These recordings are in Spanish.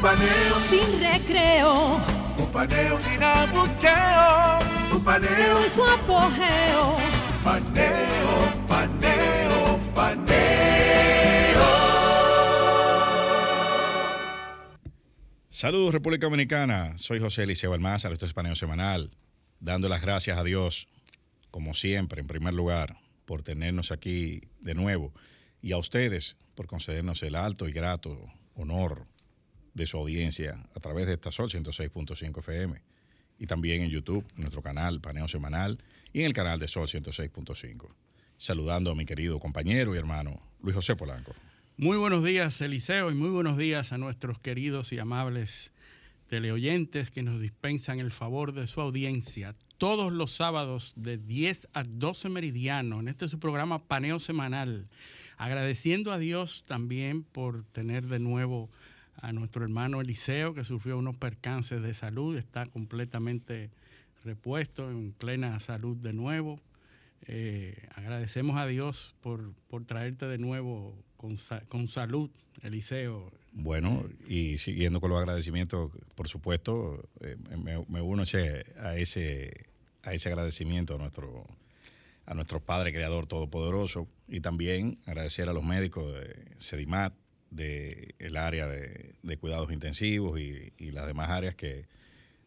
Un paneo Sin recreo. Un paneo sin abucheo. Un paneo En su apogeo. Paneo, paneo, paneo. Saludos República Dominicana, soy José Eliseo Almázar, esto es Paneo Semanal, dando las gracias a Dios, como siempre, en primer lugar, por tenernos aquí de nuevo, y a ustedes por concedernos el alto y grato honor de su audiencia a través de esta Sol 106.5 FM, y también en YouTube, nuestro canal Paneo Semanal, y en el canal de Sol 106.5. Saludando a mi querido compañero y hermano Luis José Polanco. Muy buenos días, Eliseo, y muy buenos días a nuestros queridos y amables teleoyentes que nos dispensan el favor de su audiencia todos los sábados de 10 a 12 meridiano en este su programa Paneo Semanal. Agradeciendo a Dios también por tener de nuevo a nuestro hermano Eliseo que sufrió unos percances de salud, está completamente repuesto, en plena salud de nuevo. Eh, agradecemos a Dios por, por traerte de nuevo con, con salud, Eliseo. Bueno, y siguiendo con los agradecimientos, por supuesto, eh, me, me uno che, a ese, a ese agradecimiento a nuestro, a nuestro Padre Creador Todopoderoso y también agradecer a los médicos de Sedimat, del área de, de cuidados intensivos y, y las demás áreas que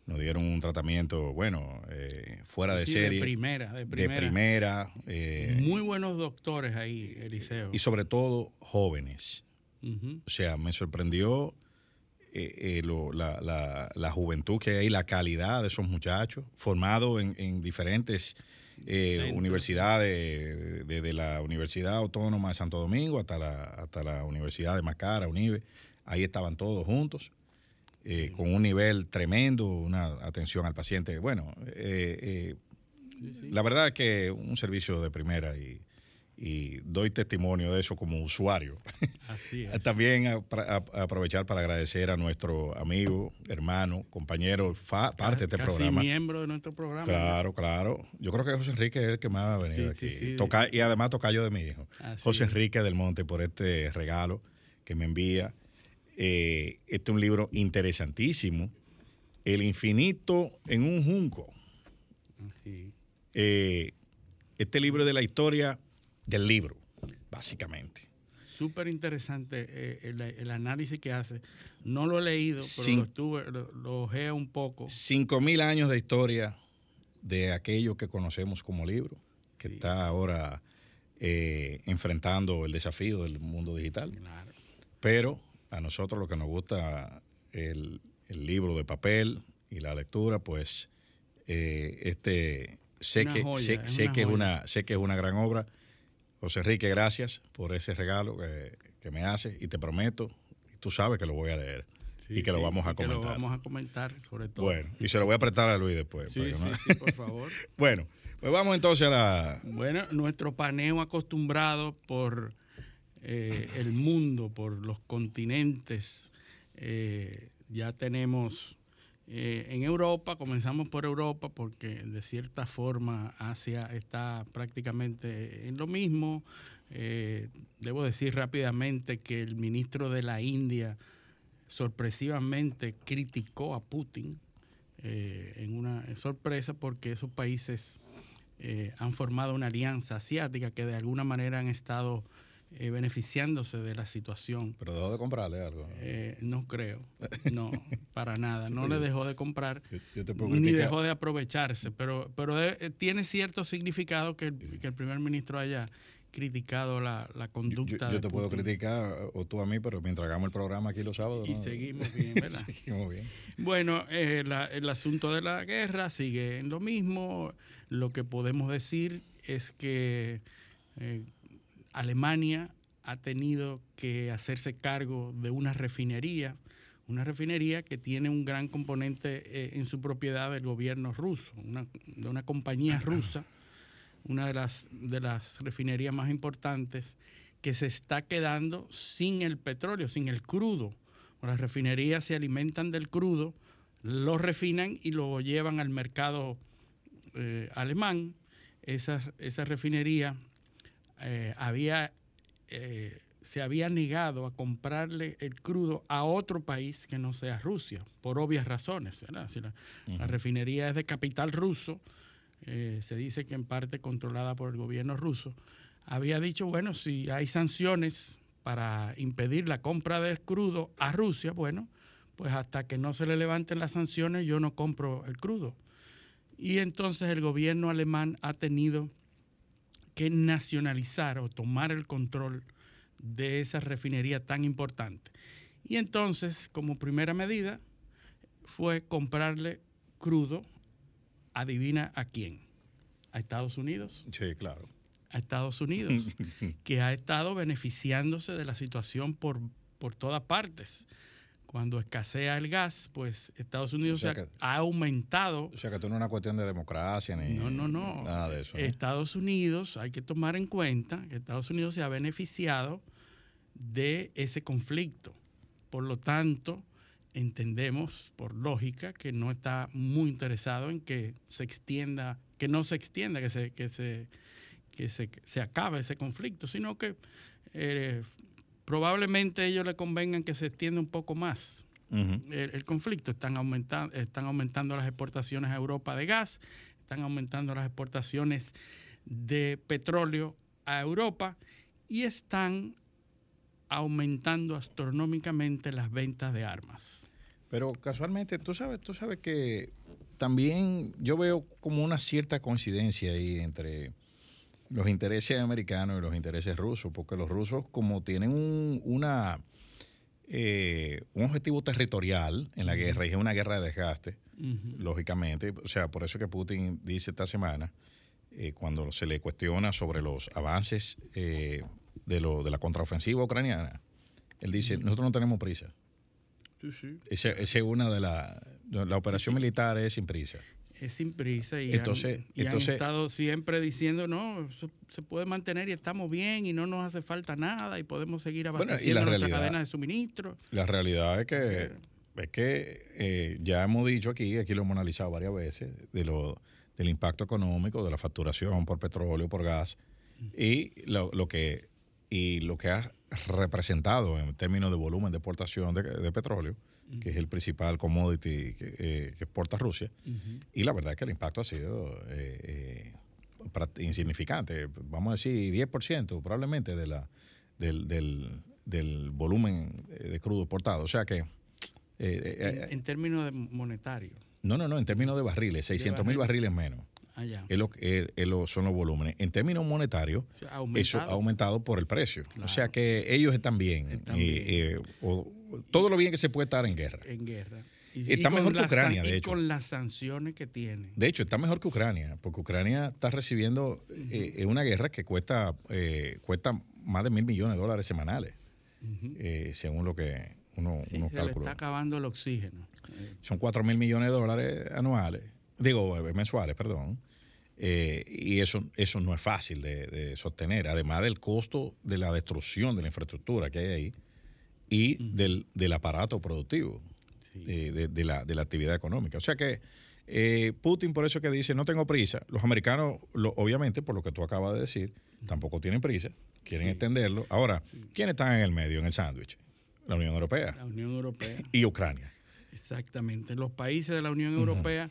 nos dieron un tratamiento, bueno, eh, fuera de Sí, serie. De primera, de de primera. primera, eh, Muy buenos doctores ahí, Eliseo. y sobre todo jóvenes. O sea, me sorprendió eh, eh, lo- la, la- la juventud que hay, la calidad de esos muchachos, formados en, en diferentes eh, universidades, desde la Universidad Autónoma de Santo Domingo hasta la, hasta la Universidad de Macara, UNIBE. Ahí estaban todos juntos, eh, con un nivel tremendo, una atención al paciente. Bueno, eh, eh, Sí, sí. la verdad es que un servicio de primera y, y doy testimonio de eso como usuario. Así es. También a- aprovechar para agradecer a nuestro amigo, hermano, compañero, fa- parte de este Casi programa. miembro de nuestro programa. Claro, claro. Yo creo que José Enrique es el que más ha venido Sí, aquí. sí, sí. Toca- y además tocayo de mi hijo. Así José. Enrique del Monte por este regalo que me envía. Eh, este es un libro interesantísimo. El infinito en un junco. Eh, este libro es de la historia del libro, básicamente. Súper interesante eh, el, el análisis que hace. No lo he leído, pero lo, estuve, lo, lo ojeé un poco. Cinco mil años de historia de aquello que conocemos como libro, que Sí. está ahora eh, enfrentando el desafío del mundo digital. Claro. Pero a nosotros lo que nos gusta el, el libro de papel y la lectura, pues eh, este sé Una que joya, sé, es sé una que es una sé que es una gran obra. José Enrique, gracias por ese regalo que, que me haces y te prometo, tú sabes que lo voy a leer Sí, y que lo sí, vamos a y que lo comentar. vamos a comentar, sobre todo. Bueno, y se lo voy a prestar a Luis después. sí, para que no- por favor. Bueno, pues vamos entonces a la... Bueno, nuestro paneo acostumbrado por eh, el mundo, por los continentes. eh, ya tenemos eh, en Europa, comenzamos por Europa porque de cierta forma Asia está prácticamente en lo mismo. Eh, debo decir rápidamente que el ministro de la India sorpresivamente criticó a Putin eh, en una sorpresa porque esos países han formado una alianza asiática que de alguna manera han estado eh, beneficiándose de la situación. Pero dejó de comprarle algo. Eh, no creo, no, para nada. Sí, No le yo- dejó de comprar Yo, yo te puedo ni dejó de aprovecharse, pero, pero eh, tiene cierto significado que el, que el primer ministro haya criticado la, la Yo, conducta. yo de te puedo criticar, o tú a mí, pero mientras hagamos el programa aquí los sábados. Y ¿no? seguimos bien, ¿verdad? Seguimos bien. Bueno, eh, la- el asunto de la guerra sigue en lo mismo. Lo que podemos decir es que eh, Alemania ha tenido que hacerse cargo de una refinería, una refinería que tiene un gran componente eh, en su propiedad del gobierno ruso, una, de una compañía rusa, una de las, de las refinerías más importantes, que se está quedando sin el petróleo, sin el crudo. Las refinerías se alimentan del crudo, lo refinan y lo llevan al mercado eh, alemán. Esa refinería eh, había se había negado a comprarle el crudo a otro país que no sea Rusia, por obvias razones. la, refinería es de capital ruso, eh, se dice que en parte controlada por el gobierno ruso, había dicho, bueno, si hay sanciones para impedir la compra de crudo a Rusia, bueno, pues hasta que no se le levanten las sanciones yo no compro el crudo. Y entonces el gobierno alemán ha tenido que nacionalizar o tomar el control de esa refinería tan importante. Y entonces, como primera medida, fue comprarle crudo, adivina a quién, a Estados Unidos. Sí, claro. A Estados Unidos, que ha estado beneficiándose de la situación por, por todas partes. Cuando escasea el gas, pues Estados Unidos ha aumentado. O sea que esto no es una cuestión de democracia ni no, no, no. nada de eso. Estados Unidos, hay que tomar en cuenta que Estados Unidos se ha beneficiado de ese conflicto. Por lo tanto, entendemos por lógica que no está muy interesado en que se extienda, que no se extienda, que se, que se, que se, acabe ese conflicto, sino que eh, probablemente a ellos le convengan que se extienda un poco más el, conflicto. Están aumentando, están aumentando las exportaciones a Europa de gas, están aumentando las exportaciones de petróleo a Europa y están aumentando astronómicamente las ventas de armas. Pero casualmente, tú sabes, tú sabes que también yo veo como una cierta coincidencia ahí entre los intereses americanos y los intereses rusos, porque los rusos como tienen un, una, eh, un objetivo territorial en la guerra, y es una guerra de desgaste, lógicamente, o sea, por eso que Putin dice esta semana, eh, cuando se le cuestiona sobre los avances eh, de, lo, de la contraofensiva ucraniana, él dice, nosotros no tenemos prisa. Sí, sí. Esa es una de las... La operación militar es sin prisa. Es sin prisa y, entonces, han, estado siempre diciendo, no, se puede mantener y estamos bien y no nos hace falta nada y podemos seguir abasteciendo bueno, nuestra cadena de suministro. La realidad es que, es que eh, ya hemos dicho aquí, aquí lo hemos analizado varias veces, de lo, del impacto económico de la facturación por petróleo, por gas, y lo, lo que y lo que ha representado en términos de volumen de exportación de, petróleo, que es el principal commodity que, eh, exporta Rusia, y la verdad es que el impacto ha sido eh, eh, insignificante, vamos a decir 10% probablemente de la, del, del, volumen de crudo exportado. O sea que... en, términos monetarios. No, no, no, en términos de barriles, 600 mil barriles menos. Ah, es lo, es, son los volúmenes. En términos monetarios, eso ha aumentado por el precio. O sea que ellos están bien. Eh, todo lo bien que se puede estar en guerra. En guerra. está mejor que Ucrania, de hecho. con las sanciones que tiene. De hecho, está mejor que Ucrania, porque Ucrania está recibiendo eh, una guerra que cuesta, eh, cuesta más de mil millones de dólares semanales, según lo que uno, sí, se Le está acabando el oxígeno. Son cuatro mil millones de dólares anuales digo, eh, mensuales, perdón. Eh, y eso, eso no es fácil de, sostener, además del costo de la destrucción de la infraestructura que hay ahí y del, del, aparato productivo de, de, la, de, la, actividad económica. O sea que eh, Putin por eso que dice, no tengo prisa, los americanos, obviamente, por lo que tú acabas de decir, tampoco tienen prisa, quieren extenderlo. Ahora, ¿quiénes están en el medio, en el sándwich? La Unión Europea. La Unión Europea. Y Ucrania. Exactamente. Los países de la Unión Europea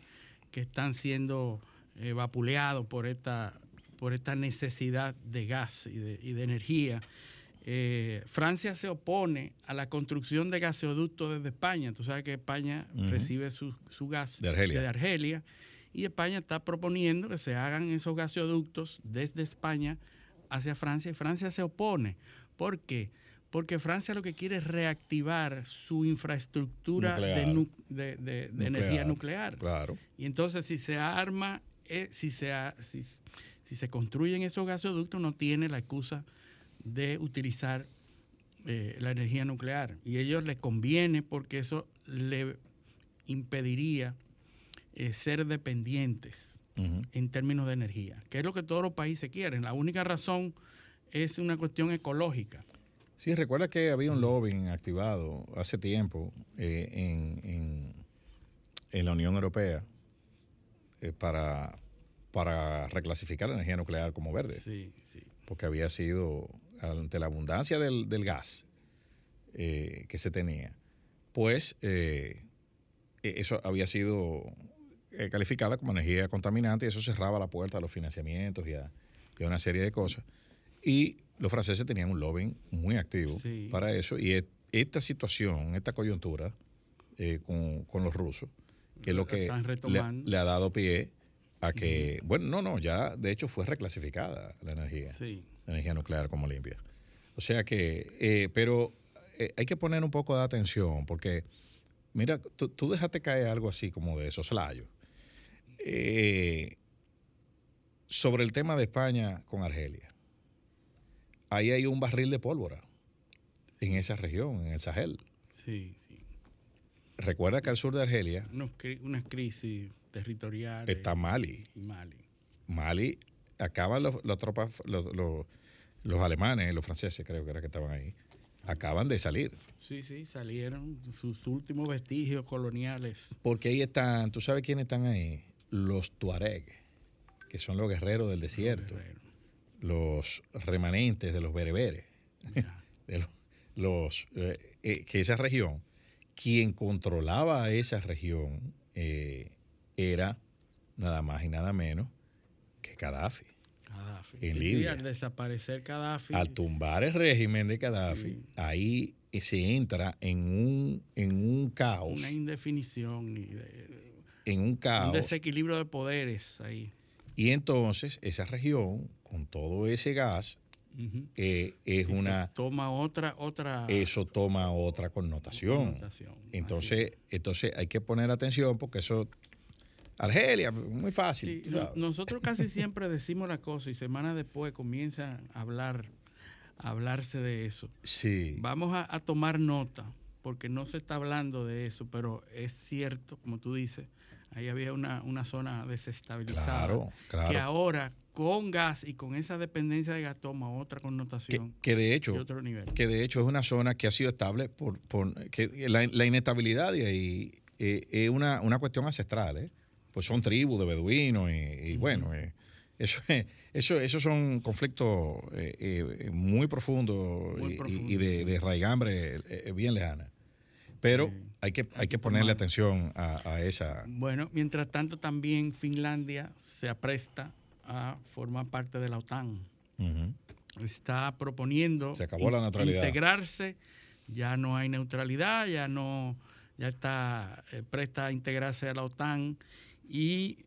que están siendo eh, vapuleados por esta, por esta necesidad de gas y de, energía. Eh, Francia se opone a la construcción de gasoductos desde España. Tú sabes que España recibe su, gas de Argelia. de Argelia. y España está proponiendo que se hagan esos gasoductos desde España hacia Francia y Francia se opone. ¿Por qué? porque Francia lo que quiere es reactivar su infraestructura de, energía nuclear. Claro. Y entonces si se arma, eh, si, se, si, se construyen esos gasoductos, no tiene la excusa de utilizar eh, la energía nuclear. Y a ellos les conviene porque eso le impediría eh, ser dependientes en términos de energía, que es lo que todos los países quieren. La única razón es una cuestión ecológica. Sí, recuerda que había un lobbying activado hace tiempo eh, en, en- en la Unión Europea para, para reclasificar la energía nuclear como verde, Sí, sí. porque había sido, ante la abundancia del, del gas eh, que se tenía, pues eh, e- eso había sido eh, calificada como energía contaminante y eso cerraba la puerta a los financiamientos y a, y a una serie de cosas. Y los franceses tenían un lobbying muy activo Sí. para eso. Y e- esta situación, esta coyuntura eh, con, con los rusos, que es lo que le ha dado pie a que, bueno, no, no, ya de hecho fue reclasificada la energía, Sí. La energía nuclear como limpia. O sea que, eh, pero eh, hay que poner un poco de atención porque, mira, tú, tú dejaste caer algo así como de soslayo. Eh, sobre el tema de España con Argelia. Ahí hay un barril de pólvora en esa región, en el Sahel. Sí, sí. Recuerda que al sur de Argelia unas crisis territoriales. está Mali. Mali. Mali, acaban los, las tropas, los, los- los alemanes, los franceses creo que era que estaban ahí, acaban de salir. Sí, sí, salieron sus últimos vestigios coloniales. Porque ahí están, ¿tú sabes quiénes están ahí? Los Tuareg, que son los guerreros del desierto, los remanentes de los bereberes, de los, los, eh, eh, que esa región, quien controlaba esa región eh, era nada más y nada menos que Gaddafi. Gaddafi. En Libia. al desaparecer Gaddafi. Al tumbar el régimen de Gaddafi, Sí. ahí se entra en un, en un caos, una indefinición y de- en un un caos. desequilibrio de poderes ahí. Y entonces esa región, con todo ese gas, eh, es una, toma otra otra eso toma otra connotación. connotación. Entonces, entonces hay que poner atención porque eso, Argelia, muy fácil. Sí, nosotros casi siempre decimos la cosa y semanas después comienzan a hablar, a hablarse de eso. Sí, Vamos a, a tomar nota, porque no se está hablando de eso, pero es cierto, como tú dices, ahí había una, una zona desestabilizada. claro, Que claro. ahora, con gas y con esa dependencia de gas, toma otra Que, connotación que de de hecho, otro nivel. que de hecho es una zona que ha sido estable por, por que la, la inestabilidad de ahí eh, es una, una cuestión ancestral, ¿eh? Pues son tribus de beduinos y, y bueno, eh, eso, es- eso, esos son conflictos eh, eh, muy profundos Muy y- y- profundos, y, de, sí. de raigambre eh, bien lejana. Pero Sí. hay que, hay que ponerle atención a, a esa. Bueno, mientras tanto también Finlandia se apresta a formar parte de la OTAN. Está proponiendo Se acabó la neutralidad. integrarse, ya no hay neutralidad, ya no, ya está eh, presta a integrarse a la OTAN y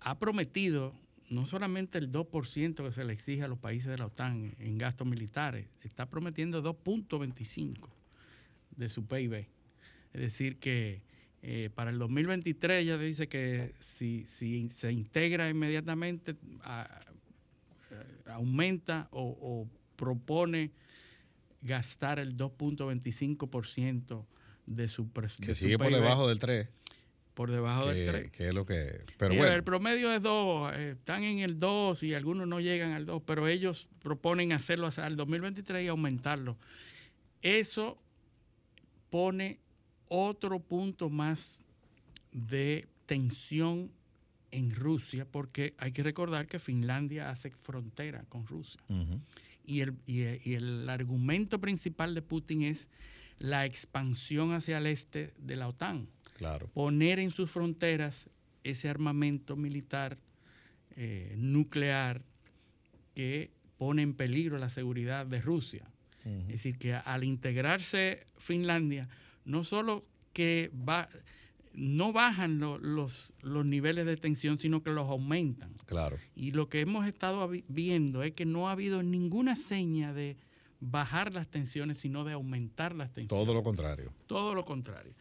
ha prometido no solamente el 2% que se le exige a los países de la OTAN en gastos militares, está prometiendo 2.25 de su PIB. Es decir, que eh, para el 2023 ya dice que si, si se integra inmediatamente, a- eh, aumenta o, o propone gastar el 2.25% de su pres- Que de su sigue por debajo del 3, por debajo del que, 3. que es lo que... Pero bueno, El promedio es 2, están en el 2 y algunos no llegan al 2, pero ellos proponen hacerlo hasta el 2023 y aumentarlo. Eso pone otro punto más de tensión en Rusia, porque hay que recordar que Finlandia hace frontera con Rusia. Y el, y el- y el argumento principal de Putin es la expansión hacia el este de la OTAN claro. poner en sus fronteras ese armamento militar eh, nuclear que pone en peligro la seguridad de Rusia. Es decir, que al integrarse Finlandia, no solo que va, no bajan lo- los, los niveles de tensión, sino que los aumentan. Claro. Y lo que hemos estado vi- viendo es que no ha habido ninguna seña de bajar las tensiones, sino de aumentar las tensiones. Todo lo contrario. Todo lo contrario.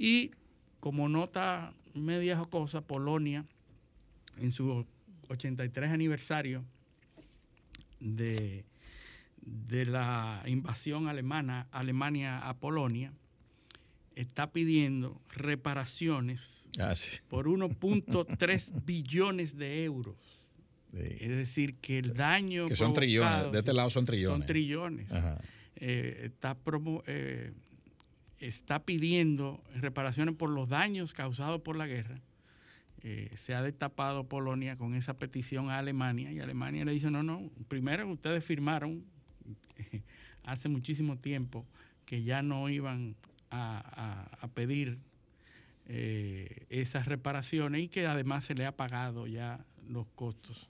Y como nota media jocosa, Polonia, en su 83 aniversario de, de la invasión alemana, Alemania a Polonia, está pidiendo reparaciones Ah, sí. por 1.3 billones de euros. Es decir, que el daño Que son trillones. De este lado son trillones. Son trillones. Eh, está, promo- eh, está pidiendo reparaciones por los daños causados por la guerra. Eh, se ha destapado Polonia con esa petición a Alemania y Alemania le dice, no, no, primero ustedes firmaron hace muchísimo tiempo que ya no iban a, a- pedir eh, esas reparaciones y que además se le ha pagado ya los costos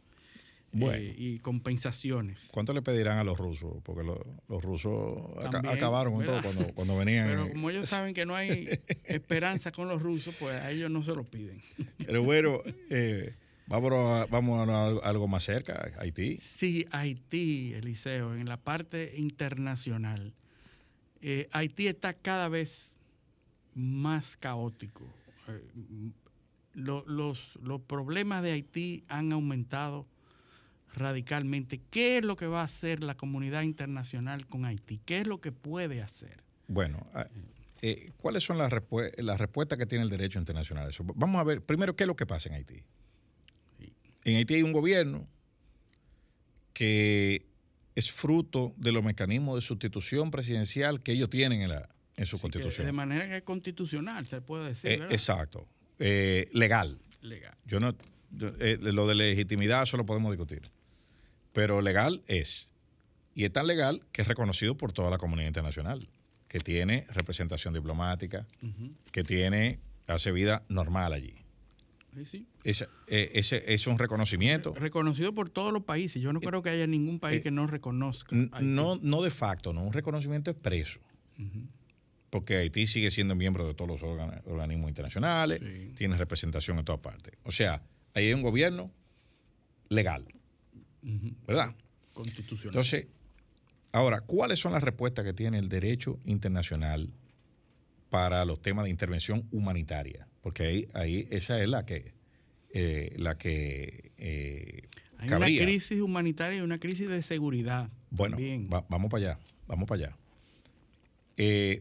eh, y compensaciones. ¿Cuánto le pedirán a los rusos? Porque lo- los rusos aca- acabaron con todo cuando, cuando venían. Pero como ellos saben que no hay esperanza con los rusos, pues a ellos no se lo piden. Pero bueno, eh, vamos, a, vamos a algo- algo más cerca, Haití. Sí, Haití, Eliseo, en la parte internacional, eh, Haití está cada vez más caótico. Eh, lo- los, los problemas de Haití han aumentado radicalmente. ¿Qué es lo que va a hacer la comunidad internacional con Haití? ¿Qué es lo que puede hacer? Bueno, ah, eh, ¿cuáles son las, las respuestas que tiene el derecho internacional? a Eso? Vamos a ver, primero, ¿qué es lo que pasa en Haití? En Haití hay un gobierno que es fruto de los mecanismos de sustitución presidencial que ellos tienen en, la, en su constitución. de manera que es constitucional, se puede decir. Eh, ¿verdad? exacto. Eh, legal. Legal. Yo no, yo- eh, lo de legitimidad eso lo podemos discutir. Pero legal es. Y es tan legal que es reconocido por toda la comunidad internacional, que tiene representación diplomática, que tiene, hace vida normal allí. Sí, sí. Ese, eh, ese es un reconocimiento. Reconocido por todos los países. Yo no creo que haya ningún país eh, que no reconozca. No, no de facto, no un reconocimiento expreso. Porque Haití sigue siendo miembro de todos los organ- organismos internacionales, Sí. tiene representación en todas partes. O sea, ahí hay un gobierno legal, ¿verdad? Constitucional. Entonces, ahora, ¿cuáles son las respuestas que tiene el derecho internacional para los temas de intervención humanitaria? Porque ahí, ahí esa es la que, eh, la que eh, Hay cabría. una crisis humanitaria y una crisis de seguridad. Bueno, va- vamos para allá, vamos para allá. Eh,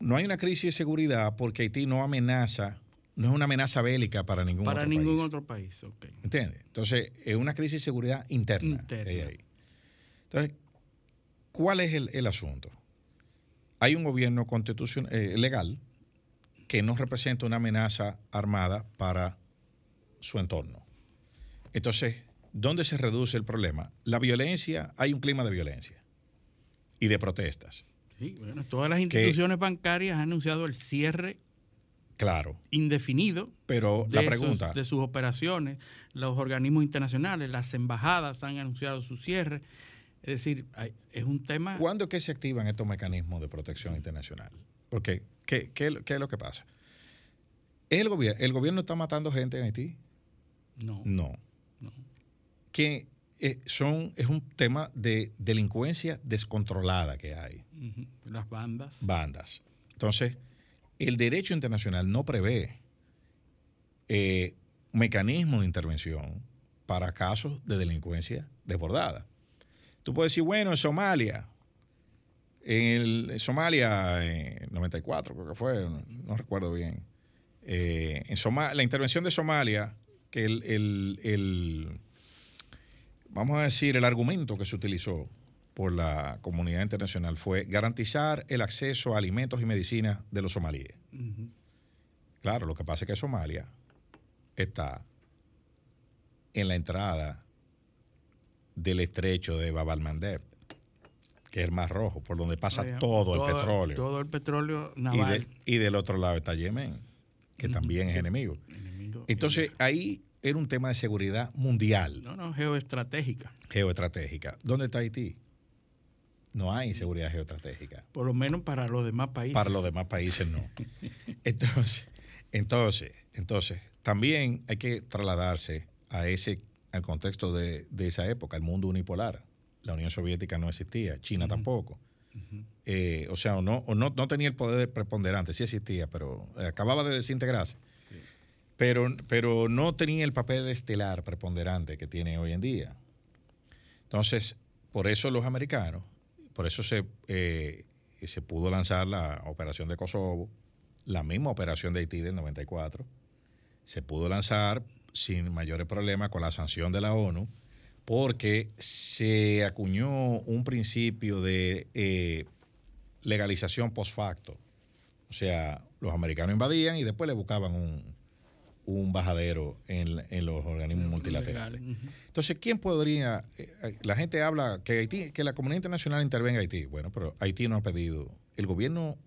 no hay una crisis de seguridad porque Haití no amenaza, no es una amenaza bélica para ningún para otro ningún país. otro país. ok. ¿Entiendes? Entonces, es una crisis de seguridad interna. Interna. ahí. Entonces, ¿cuál es el, el asunto? Hay un gobierno constitucional, eh, legal que no representa una amenaza armada para su entorno. Entonces, ¿dónde se reduce el problema? La violencia, hay un clima de violencia y de protestas. Sí, bueno, todas las instituciones bancarias han anunciado el cierre Claro, indefinido pero la pregunta, de sus operaciones. Los organismos internacionales, las embajadas han anunciado su cierre. Es decir, hay- es un tema... ¿cuándo es que se activan estos mecanismos de protección internacional? Porque, ¿qué, qué, qué es lo que pasa? ¿Es el, gobierno, ¿El gobierno está matando gente en Haití? No, No. no. Que eh, son, es un tema de delincuencia descontrolada que hay. Las bandas. bandas. Entonces, el derecho internacional no prevé eh, mecanismos de intervención para casos de delincuencia desbordada. Tú puedes decir, bueno, en Somalia, en, el- en Somalia, en 94 creo que fue, no, recuerdo bien, eh, en Soma- la intervención de Somalia, que el, el- el- vamos a decir, el argumento que se utilizó por la comunidad internacional fue garantizar el acceso a alimentos y medicinas de los somalíes. Claro, lo que pasa es que Somalia está en la entrada del estrecho de Bab al-Mandeb, que es el Mar Rojo, por donde pasa Oye, todo, el petróleo. Todo el petróleo y, naval. de- y del otro lado está Yemen, que también es enemigo. enemigo- Entonces, ahí era un tema de seguridad mundial, No, no, geoestratégica. geoestratégica. ¿Dónde está Haití? No hay seguridad geoestratégica. Por lo menos para los demás países. Para los demás países no. Entonces, entonces, entonces, también hay que trasladarse a ese, al contexto de, de esa época, el mundo unipolar. La Unión Soviética no existía, China tampoco. Eh, o sea, o no, o no, no tenía el poder preponderante, sí existía, pero eh, acababa de desintegrarse. Pero, pero no tenía el papel estelar preponderante que tiene hoy en día. Entonces, por eso los americanos, por eso se, eh, se pudo lanzar la operación de Kosovo, la misma operación de Haití del 94, se pudo lanzar sin mayores problemas con la sanción de la ONU, porque se acuñó un principio de eh, legalización post facto. O sea, los americanos invadían y después le buscaban un, un bajadero en, los organismos multilaterales. Entonces, ¿quién podría? Eh, la gente habla que Haití, que la comunidad internacional intervenga en Haití. Bueno, pero Haití no ha pedido. El gobierno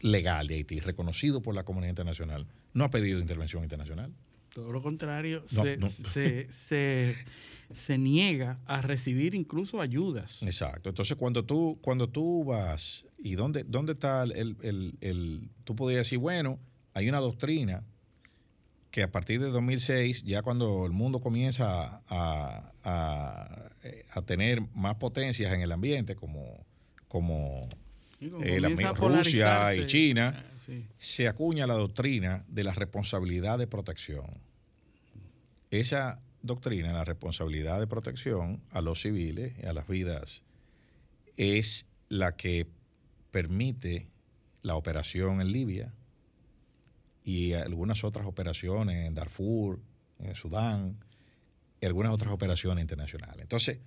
legal de Haití, reconocido por la comunidad internacional, no ha pedido intervención internacional. Todo lo contrario, se, se, niega a recibir incluso ayudas. Exacto. Entonces, cuando tú, cuando tú vas, ¿y dónde, dónde está el, el, el, Tú podrías decir, bueno, hay una doctrina que a partir de 2006, ya cuando el mundo comienza a, a, tener más potencias en el ambiente, como, como eh, la, Rusia y China, ah, se acuña la doctrina de la responsabilidad de protección. Esa doctrina, la responsabilidad de protección a los civiles y a las vidas, es la que permite la operación en Libia, y algunas otras operaciones en Darfur, en Sudán, y algunas otras operaciones internacionales. Entonces,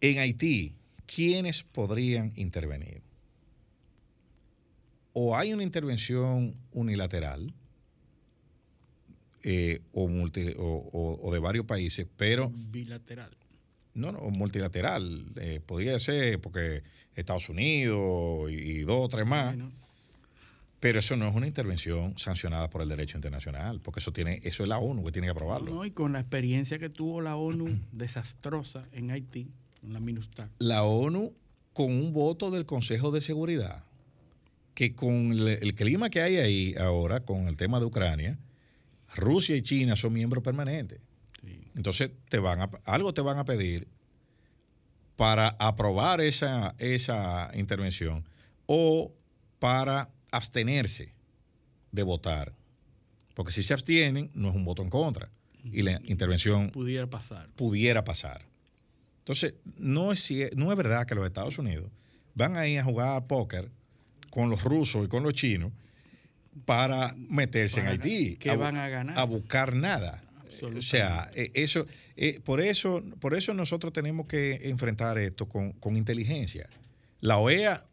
en Haití, ¿quiénes podrían intervenir? O hay una intervención unilateral eh, o, o, de varios países, pero... Bilateral. No, no, multilateral. Eh, podría ser porque Estados Unidos y, dos o tres más. Pero eso no es una intervención sancionada por el derecho internacional, porque eso tiene, eso es la ONU que tiene que aprobarlo. No, y con la experiencia que tuvo la ONU desastrosa en Haití, en la MINUSTAC. La ONU con un voto del Consejo de Seguridad, que con el, clima que hay ahí ahora, con el tema de Ucrania, Rusia y China son miembros permanentes. Entonces te van a, algo te van a pedir para aprobar esa, esa intervención o para abstenerse de votar. Porque si se abstienen, no es un voto en contra. Y la intervención pudiera pasar. Pudiera pasar. Entonces, no es, no es verdad que los Estados Unidos van a ir a jugar póker con los rusos y con los chinos para meterse en Haití. ¿Qué van a ganar? A buscar nada. O sea, e, eso, e, por eso, por eso nosotros tenemos que enfrentar esto con, con inteligencia. La OEA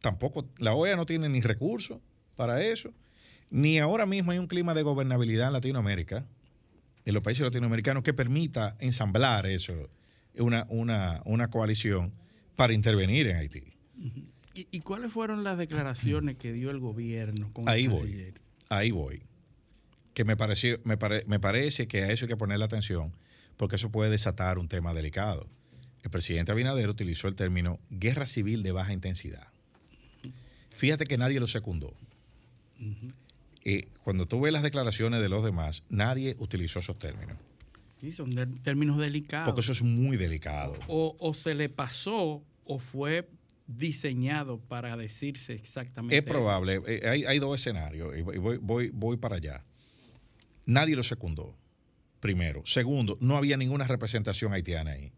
tampoco, la OEA no tiene ni recursos para eso, ni ahora mismo hay un clima de gobernabilidad en Latinoamérica, en los países latinoamericanos, que permita ensamblar eso, una, una, una coalición para intervenir en Haití. ¿Y, cuáles fueron las declaraciones que dio el gobierno con Ahí voy, ahí voy. Que me, pareció, me, me parece que a eso hay que ponerle atención, porque eso puede desatar un tema delicado. El presidente Abinader utilizó el término guerra civil de baja intensidad. Fíjate que nadie lo secundó. Eh, cuando tú ves las declaraciones de los demás, nadie utilizó esos términos. Sí, son términos delicados. Porque eso es muy delicado. O, se le pasó o fue diseñado para decirse exactamente. Es probable. Eh, hay, dos escenarios y voy, voy, voy para allá. Nadie lo secundó, primero. Segundo, no había ninguna representación haitiana ahí,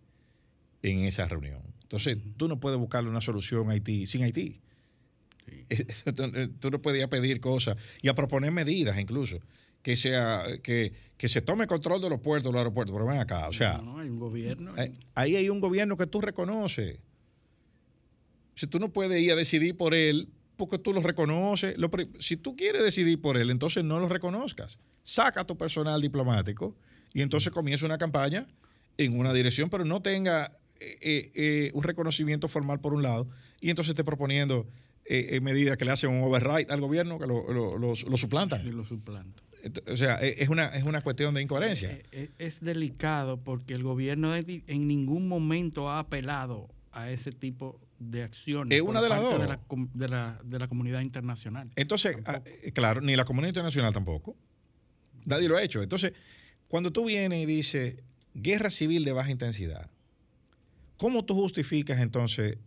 en esa reunión. Entonces, tú no puedes buscarle una solución a Haití sin Haití. Tú no podías pedir cosas y a proponer medidas incluso. Que, sea, que, se tome control de los puertos, de los aeropuertos, pero ven acá, o sea... hay un gobierno. Eh, ahí hay un gobierno que tú reconoces. Si tú no puedes ir a decidir por él, porque tú lo reconoces. si tú quieres decidir por él, entonces no lo reconozcas. Saca tu personal diplomático y entonces comienza una campaña en una dirección, pero no tenga eh, eh, un reconocimiento formal por un lado y entonces esté proponiendo eh, en medida que le hacen un override al gobierno que lo, lo, lo, suplantan. lo suplantan. O sea, e, es una, es una cuestión de incoherencia. Eh, eh, es, delicado porque el gobierno en ningún momento ha apelado a ese tipo de acciones. Es una de las dos. De la, de, la, de la, comunidad internacional. Entonces, ah, claro, ni la comunidad internacional tampoco. Nadie lo ha hecho. Entonces, cuando tú vienes y dices guerra civil de baja intensidad, ¿cómo tú justificas entonces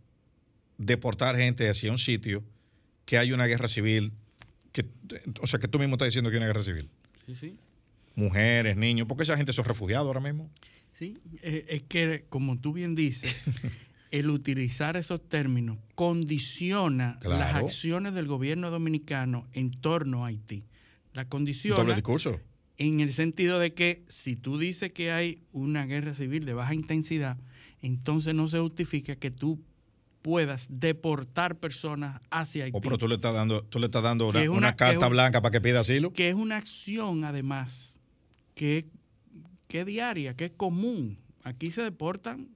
deportar gente hacia un sitio que hay una guerra civil, que, o sea, que tú mismo estás diciendo que hay una guerra civil. Sí, sí. Mujeres, niños, porque esa gente son refugiados ahora mismo. Sí, eh, es que, como tú bien dices, el utilizar esos términos condiciona Claro. las acciones del gobierno dominicano en torno a Haití. La condiciona doble discurso. en el sentido de que si tú dices que hay una guerra civil de baja intensidad, entonces no se justifica que tú puedas deportar personas hacia Haití. Oh, pero tú le estás dando, tú le estás dando una, una carta un- blanca para que pida asilo. que es una acción además que, que es diaria, que es común. Aquí se deportan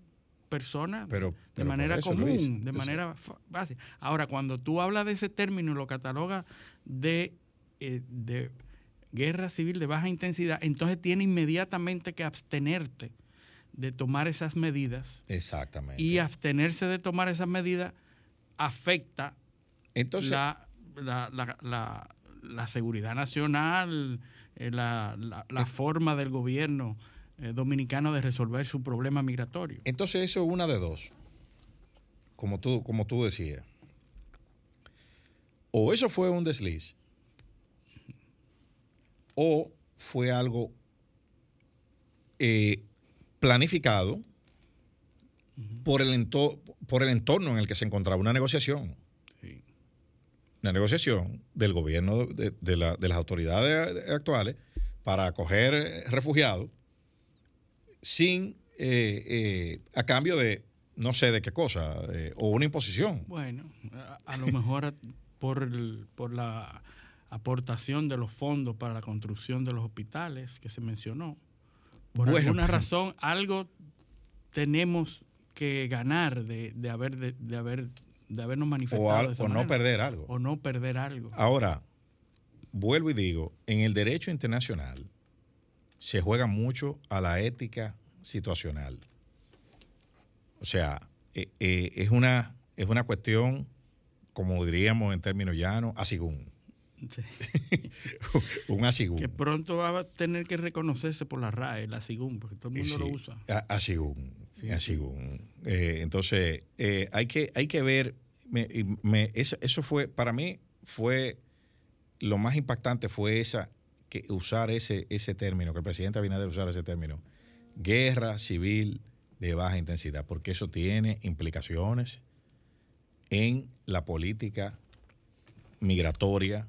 personas Pero, de manera eso, común, Luis, de manera básica. Ahora, cuando tú hablas de ese término y lo catalogas de, eh, de guerra civil de baja intensidad, entonces tiene inmediatamente que abstenerte de tomar esas medidas Exactamente. y abstenerse de tomar esas medidas afecta Entonces, la, la, la- seguridad nacional, eh, la, la- la forma del gobierno eh, dominicano de resolver su problema migratorio. entonces eso es una de dos. Como tú, como tú decías. O eso fue un desliz. O fue algo eh, planificado por el, ento- por el entorno en el que se encontraba una negociación. Sí. una negociación del gobierno de, de la- de las autoridades actuales para acoger refugiados sin eh, eh, a cambio de no sé de qué cosa eh, o una imposición Bueno, a, a lo mejor por, el- por la aportación de los fondos para la construcción de los hospitales que se mencionó. Por Bueno, alguna pero- razón, algo tenemos que ganar de, de haber de, de haber de habernos manifestado o, al- de esa o no perder algo. O no perder algo. ahora vuelvo y digo en el derecho internacional se juega mucho a la ética situacional. O sea eh, eh, es una es una cuestión como diríamos en términos llanos asigún Sí. un asigún. Que pronto va a tener que reconocerse por la RAE, la SIGUM, porque todo el mundo lo Sí, usa. Asigún. Sí, asigún. Eh, entonces, eh, hay, que, hay que ver, me- y me- eso, eso fue, para mí, fue, lo más impactante fue esa, que usar ese, ese término, que el presidente Abinader usara ese término, guerra civil de baja intensidad, porque eso tiene implicaciones en la política migratoria.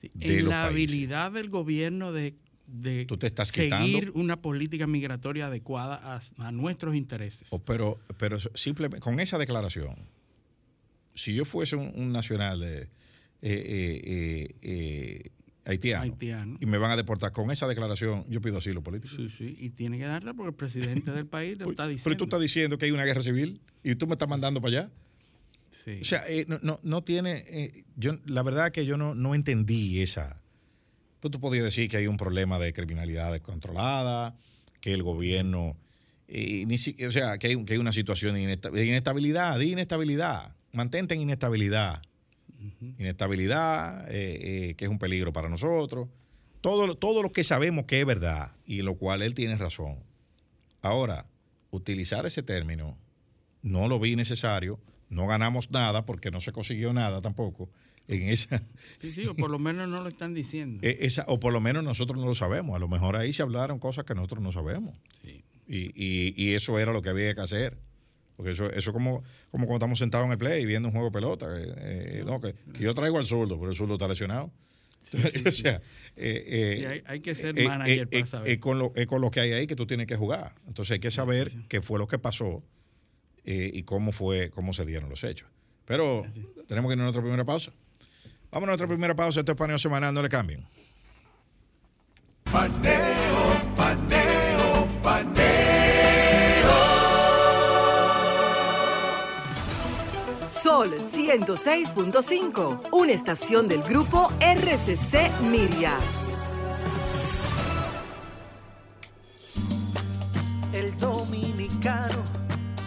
Sí, de en los la países. habilidad del gobierno de, de Tú te estás seguir quitando una política migratoria adecuada a, a nuestros intereses. O- pero, pero simplemente con esa declaración, si yo fuese un, un nacional de, eh, eh, eh, haitiano, haitiano. y me van a deportar con esa declaración, yo pido asilo político. Sí, sí, y tiene que darla porque el presidente del país lo Pues, está pero diciendo. tú estás diciendo que hay una guerra civil y tú me estás mandando para allá. Sí. O sea, eh, no, no, no tiene. eh, yo, la verdad que yo no, no entendí esa. Pues tú podías decir que hay un problema de criminalidad descontrolada, que el gobierno. eh, ni si- o sea, que hay, que hay una situación de, inesta- de inestabilidad, de inestabilidad. Mantente en inestabilidad. Inestabilidad, eh, que es un peligro para nosotros. Todo, lo- todo lo que sabemos que es verdad y lo cual él tiene razón. Ahora, utilizar ese término no lo vi necesario. No ganamos nada porque no se consiguió nada tampoco en esa, Sí, sí, o por lo menos no lo están diciendo. eh, esa o por lo menos nosotros no lo sabemos. A lo mejor ahí se hablaron cosas que nosotros no sabemos. Sí. Y, y- y eso era lo que había que hacer. Porque eso eso como, como cuando estamos sentados en el play viendo un juego de pelota. eh, eh, no, que, que yo traigo al zurdo, pero el zurdo está lesionado. o sea, eh, eh, Sí, hay, hay que ser eh, manager eh, para saber. es con lo, es con lo que hay ahí que tú tienes que jugar. Entonces hay que saber qué fue lo que pasó eh, y cómo fue, cómo se dieron los hechos. Pero tenemos que ir a nuestra primera pausa. Vamos a nuestra primera pausa. Esto es paneo semanal, no le cambien. Paneo, paneo, paneo. Sol 106.5, una estación del grupo RCC Miria. El dominicano,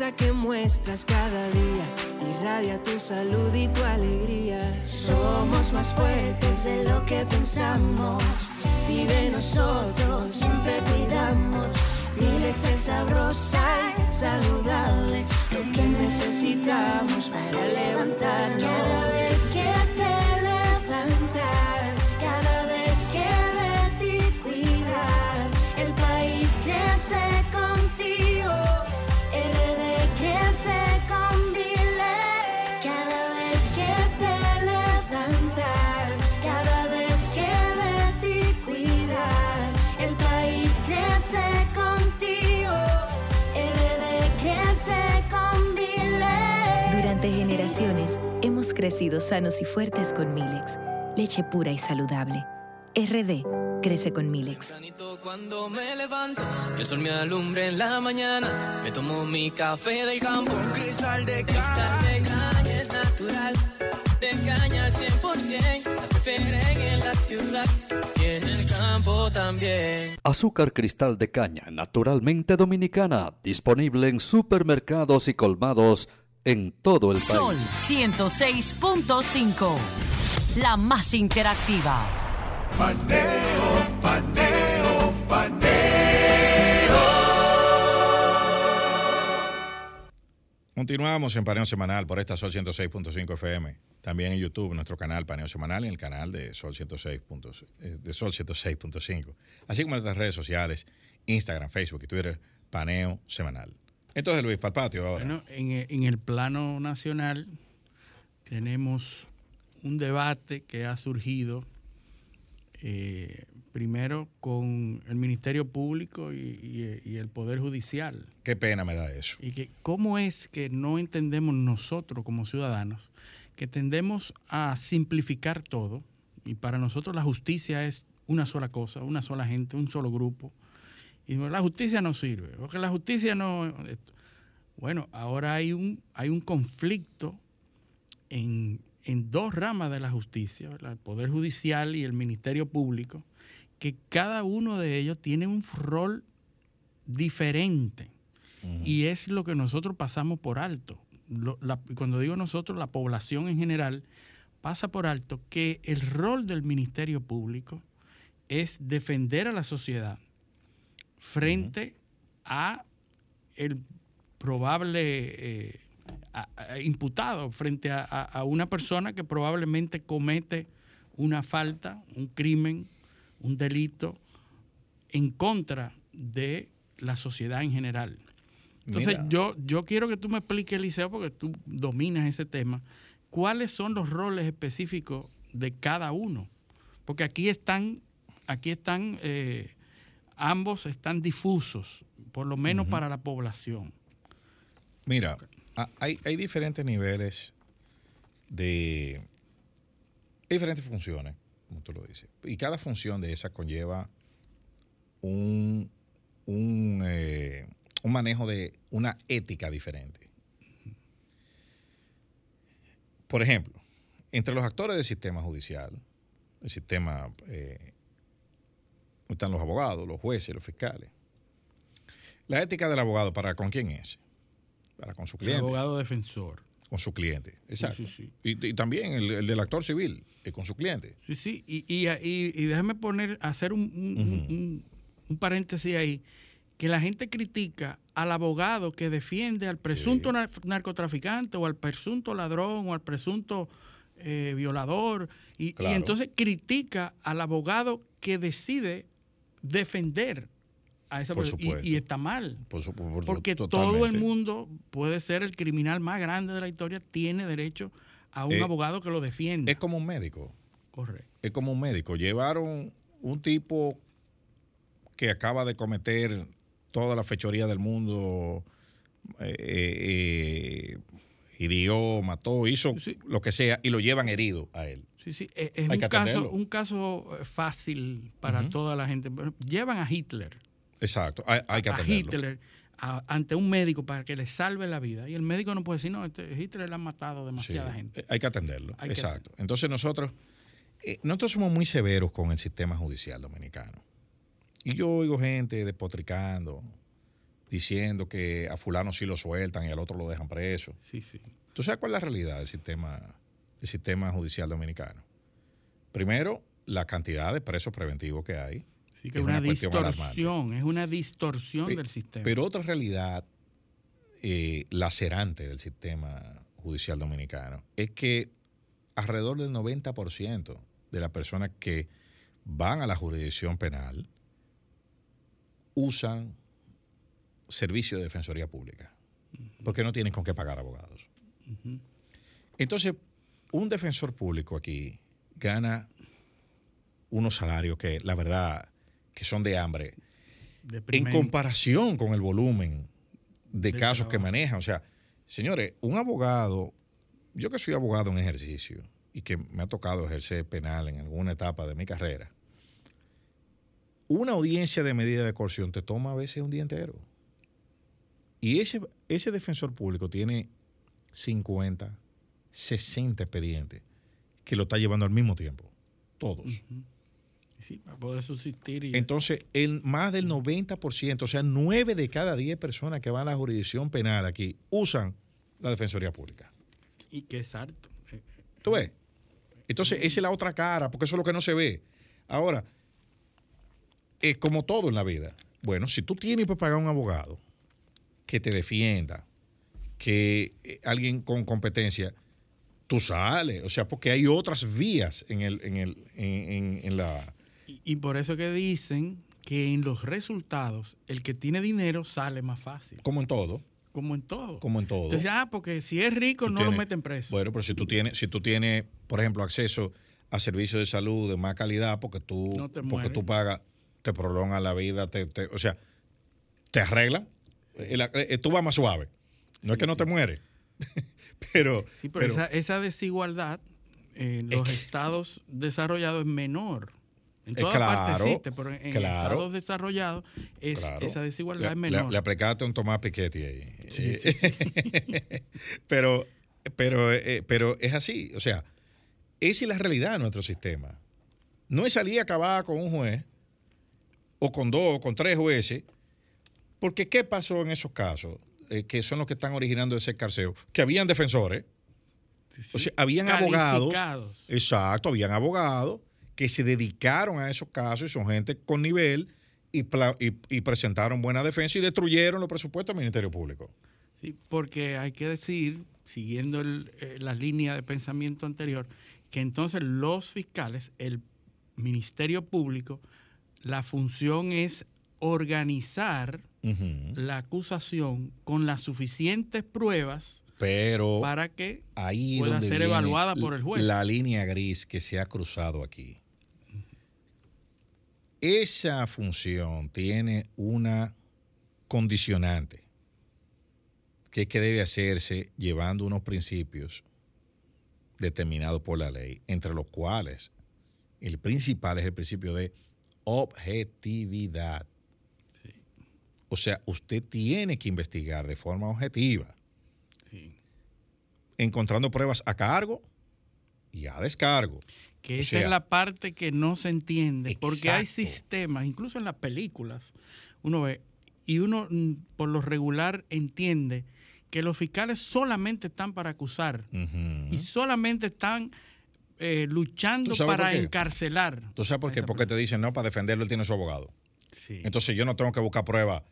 Que muestras cada día irradia tu salud y tu alegría. Somos más fuertes de lo que pensamos. Si de nosotros siempre cuidamos. Milex es sabrosa y saludable. Lo que necesitamos para levantarnos. Crecido sanos y fuertes con Milex, leche pura y saludable. RD crece con Milex. Cuando me levanto, que el sol me alumbre en la mañana. Me tomo mi café del campo. Un cristal de cristal de caña es natural. De caña al 100%. La prefieren en la ciudad y en el campo también. Azúcar cristal de caña, naturalmente dominicana, disponible en supermercados y colmados en todo el Sol país. 106.5. La más interactiva. Paneo, paneo, paneo. Continuamos en Paneo Semanal por esta Sol 106.5 FM. También en YouTube, nuestro canal Paneo Semanal y el canal de Sol 106. puntos- eh, de Sol 106.5. Así como en nuestras redes sociales, Instagram, Facebook y Twitter, Paneo Semanal. Entonces, Luis, para el patio ahora. Bueno, en, en el plano nacional tenemos un debate que ha surgido eh, primero con el Ministerio Público y, y- y el Poder Judicial. Qué pena me da eso. Y que cómo es que no entendemos nosotros como ciudadanos que tendemos a simplificar todo y para nosotros la justicia es una sola cosa, una sola gente, un solo grupo. Y la justicia no sirve, porque la justicia no... Bueno, ahora hay un, hay un conflicto en, en dos ramas de la justicia, ¿verdad? el Poder Judicial y el Ministerio Público, que cada uno de ellos tiene un rol diferente. Y es lo que nosotros pasamos por alto. Lo- la- cuando digo nosotros, la población en general pasa por alto que el rol del Ministerio Público es defender a la sociedad frente a el probable eh, a- a- imputado, frente a, a- a una persona que probablemente comete una falta, un crimen, un delito en contra de la sociedad en general. Entonces, Mira. yo, yo quiero que tú me expliques, Eliseo, porque tú dominas ese tema, cuáles son los roles específicos de cada uno. Porque aquí están, aquí están, eh, ambos están difusos, por lo menos para la población. Mira, hay diferentes niveles de... Hay diferentes funciones, como tú lo dices. Y cada función de esas conlleva un, un, eh, un manejo de una ética diferente. Por ejemplo, entre los actores del sistema judicial, el sistema, eh, están los abogados, los jueces, los fiscales. La ética del abogado, ¿para con quién es? Para con su El cliente. abogado defensor. Con su cliente, exacto. Sí, sí, Y, y también el, el del actor civil, eh, con su cliente. Sí, sí, y, y, y- y déjame poner, hacer un, un- un- un- un paréntesis ahí, que la gente critica al abogado que defiende al presunto nar- narcotraficante o al presunto ladrón o al presunto eh, violador, y, entonces critica al abogado que decide defender a esa Por persona, y- está mal. Por su- por- Porque todo el mundo puede ser el criminal más grande de la historia, tiene derecho a un Eh, abogado que lo defienda. Es como un médico. Correcto. Es como un médico. Llevaron un tipo que acaba de cometer toda la fechoría del mundo, eh, eh, hirió, mató, hizo lo que sea, y lo llevan herido a él. Sí, sí, es, es un, caso, un caso eh, fácil para toda la gente. Llevan a Hitler, Exacto, hay, hay que a atenderlo. Hitler a- ante un médico para que le salve la vida. Y el médico no puede decir, no, este, Hitler le ha matado demasiada Sí, gente. Hay que atenderlo. Hay que Exacto. Entonces nosotros, eh, nosotros somos muy severos con el sistema judicial dominicano. Y yo oigo gente despotricando, diciendo que a fulano sí lo sueltan y al otro lo dejan preso. Sí, sí. ¿Tú sabes cuál es la realidad del sistema, del sistema judicial dominicano? Primero, la cantidad de presos preventivos que hay. Sí, que es una, alarmante. distorsión, es una distorsión Pe- del sistema. Pero otra realidad eh, lacerante del sistema judicial dominicano es que alrededor del 90% de las personas que van a la jurisdicción penal usan servicio de defensoría pública, porque no tienen con qué pagar abogados. Entonces, un defensor público aquí gana unos salarios que, la verdad, que son de hambre en comparación con el volumen de casos que manejan. O sea, señores, un abogado, yo que soy abogado en ejercicio y que me ha tocado ejercer penal en alguna etapa de mi carrera, una audiencia de medida de coerción te toma a veces un día entero. Y ese, ese defensor público tiene 50, 60 expedientes que lo está llevando al mismo tiempo. Todos. Sí, para poder subsistir. Y, Entonces, el, más del 90%, o sea, 9 de cada 10 personas que van a la jurisdicción penal aquí usan la Defensoría Pública. y que es harto. Eh, ¿Tú ves? Entonces, esa es la otra cara, porque eso es lo que no se ve. Ahora, es como todo en la vida. Bueno, si tú tienes que pagar un abogado que te defienda, que eh, alguien con competencia, tú sales. O sea, porque hay otras vías en, el, en, el, en, en- en la... Y, y por eso que dicen que en los resultados el que tiene dinero sale más fácil. Como en todo. Como en todo. Como en todo. Entonces, ah, porque si es rico Tú no lo meten preso. Bueno, pero si tú tienes, si tú tienes, por ejemplo, acceso a servicios de salud de más calidad, porque tú, No porque tú pagas, te prolongan la vida, te, te- o sea, te arreglan, la- eh, tú vas más suave. No es que no te mueres, pero, Sí, pero, pero- esa, esa desigualdad en los estados desarrollados es menor. En Eh, todas partes claro, existe, pero en claro. estados desarrollados es, Claro. esa desigualdad le, es menor. le- le aplicaste un Tomás Piketty ahí. Sí, Eh, pero, pero, eh, pero es así. O sea, esa es la realidad de nuestro sistema. No es salir a acabar con un juez, o con dos, o con tres jueces, porque ¿qué pasó en esos casos? Eh, que son los que están originando ese carceo, que habían defensores, o sea, habían abogados, exacto, habían abogados que se dedicaron a esos casos y son gente con nivel y, y- y presentaron buena defensa y destruyeron los presupuestos del Ministerio Público. Sí, porque hay que decir, siguiendo el- eh, la línea de pensamiento anterior, que entonces los fiscales, el Ministerio Público, la función es organizar la acusación con las suficientes pruebas Pero para que ahí pueda donde ser evaluada por el juez. La línea gris que se ha cruzado aquí. Esa función tiene una condicionante que es que debe hacerse llevando unos principios determinados por la ley, entre los cuales el principal es el principio de objetividad. O sea, usted tiene que investigar de forma objetiva, encontrando pruebas a cargo y a descargo. Que O esa sea, es la parte que no se entiende, porque hay sistemas, incluso en las películas, uno ve, y uno mm, por lo regular entiende que los fiscales solamente están para acusar y solamente están eh, luchando ¿Tú sabes para encarcelar. ¿Tú sabes por qué? Porque te dicen, no, para defenderlo él tiene su abogado. Entonces yo no tengo que buscar pruebas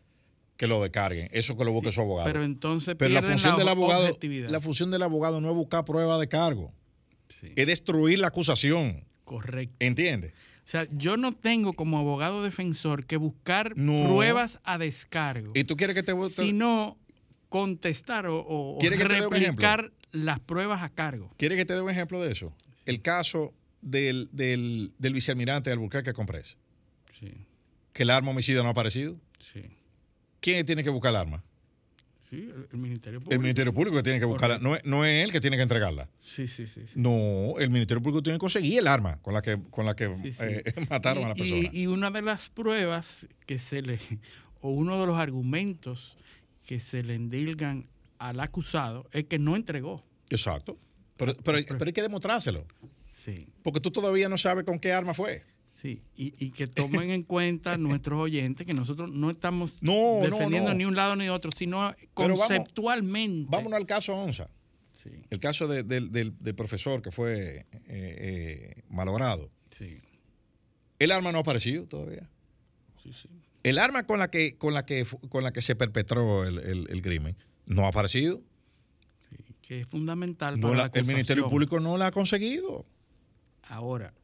que lo descarguen. Eso que lo busque su abogado. pero entonces Pero la función la del abogado, la función del abogado no es buscar pruebas de cargo. Es destruir la acusación. Correcto. ¿Entiendes? O sea, yo no tengo como abogado defensor que buscar No. pruebas a descargo, ¿Y tú quieres que te, te- sino contestar o, o las pruebas a cargo. ¿Quieres que te dé un ejemplo de eso? El caso del, del, del vicealmirante de Albuquerque Comprés? Sí. Que el arma homicida no ha aparecido. Sí. ¿Quién tiene que buscar el arma? Sí, el, Ministerio Público. El Ministerio Público que tiene que buscarla. No es, no es él que tiene que entregarla. Sí, sí, sí. sí. No, el Ministerio Público tiene que conseguir el arma con la que, con la que Sí, sí. eh, mataron Y- a la y- persona. Y, una de las pruebas que se le, o uno de los argumentos que se le endilgan al acusado es que no entregó. Exacto. Pero, pero, pero hay que demostrárselo. Sí. Porque tú todavía no sabes con qué arma fue. Sí, y, y que tomen en cuenta nuestros oyentes que nosotros no estamos No, defendiendo no. ni un lado ni otro, sino Pero vamos- conceptualmente. Vámonos al caso Onza. Sí. El caso de- del, del- del profesor que fue eh, eh, malogrado. Sí, El arma no ha aparecido todavía. sí, sí. El arma con la que, con la que, con la que se perpetró el, el- el crimen no ha aparecido. Que es fundamental para la- la el Ministerio. Público no la ha conseguido. Ahora,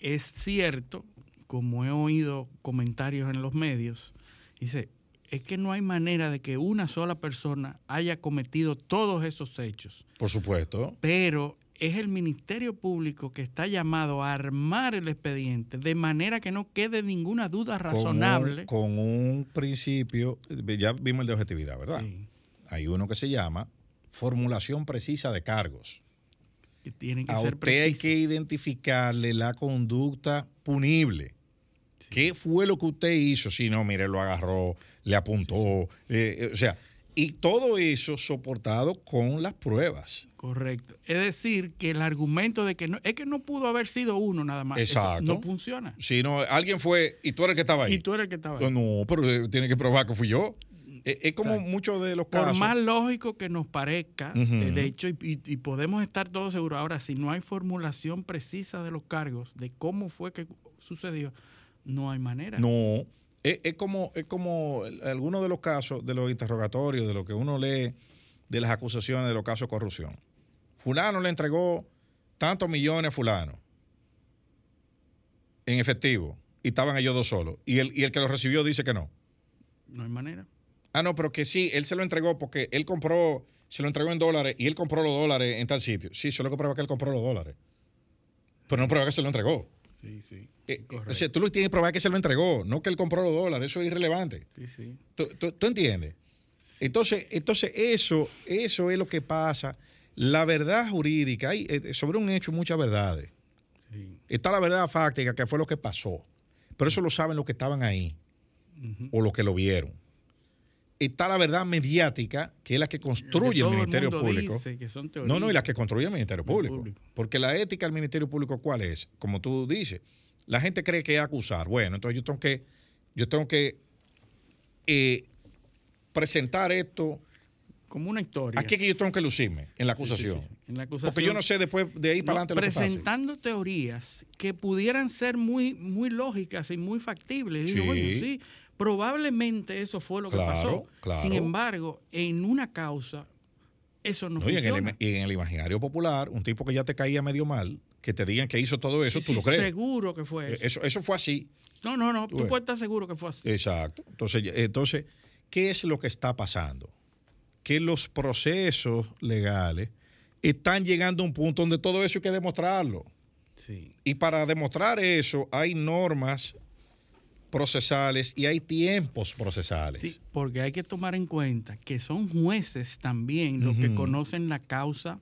es cierto, como he oído comentarios en los medios, dice, es que no hay manera de que una sola persona haya cometido todos esos hechos, Por supuesto. pero es el Ministerio Público que está llamado a armar el expediente de manera que no quede ninguna duda razonable. Con un, con un principio, ya vimos el de objetividad, ¿verdad? Hay uno que se llama formulación precisa de cargos. Tienen que A ser usted hay que identificarle la conducta punible. ¿Qué fue lo que usted hizo? Si no, mire, lo agarró, le apuntó, eh, eh, o sea, y todo eso soportado con las pruebas. Correcto. Es decir, que el argumento de que no, es que no pudo haber sido uno nada más. eso Exacto. no funciona. Si no, alguien fue y tú eres el que estaba ahí. Y tú eres el que estaba ahí. No, pero tiene que probar que fui yo. Eh, Es como muchos de los Por casos. más lógico que nos parezca Ujú. el hecho, y, y- y podemos estar todos seguros, ahora, si no hay formulación precisa de los cargos, de cómo fue que sucedió, no hay manera. No, es, es como, es como algunos de los casos, de los interrogatorios, de lo que uno lee, de las acusaciones de los casos de corrupción. Fulano le entregó tantos millones a fulano en efectivo y estaban ellos dos solos. Y el, y el que lo recibió dice que no. No hay manera. Ah, no, pero que sí, él se lo entregó porque él compró, se lo entregó en dólares y él compró los dólares en tal sitio. Sí, solo que prueba que él compró los dólares. Pero no prueba que se lo entregó. Sí, sí. Eh, o sea, tú lo tienes que probar que se lo entregó, no que él compró los dólares. Eso es irrelevante. Sí, sí. ¿Tú, tú- tú entiendes? Entonces, entonces eso, eso es lo que pasa. La verdad jurídica, hay, eh, sobre un hecho muchas verdades. Está la verdad fáctica, que fue lo que pasó. Pero eso lo saben los que estaban ahí o los que lo vieron. Está la verdad mediática, que es la que construye el Ministerio Público. no, no, y la que construye el Ministerio Público. público. Porque la ética del Ministerio Público, ¿cuál es? Como tú dices, la gente cree que es acusar. Bueno, entonces yo tengo que, yo tengo que eh, presentar esto. Como una historia. Aquí es que yo tengo que lucirme en la sí, acusación. sí, sí. En la acusación. Porque yo no sé después de ahí para adelante lo que pase. presentando teorías que pudieran ser muy, muy lógicas y muy factibles. Digo, bueno, sí, probablemente eso fue lo que pasó. claro. Sin embargo, en una causa, eso no, No, y, en el, funciona. y en el imaginario popular, un tipo que ya te caía medio mal, que te digan que hizo todo eso, Sí, tú sí, lo crees. Seguro que fue eso. Eso, eso fue así. No, no, no, Tú puedes estar seguro que fue así. Exacto. Entonces, entonces, ¿qué es lo que está pasando? Que los procesos legales están llegando a un punto donde todo eso hay que demostrarlo. Sí. Y para demostrar eso hay normas procesales y hay tiempos procesales. Sí, porque hay que tomar en cuenta que son jueces también los que conocen la causa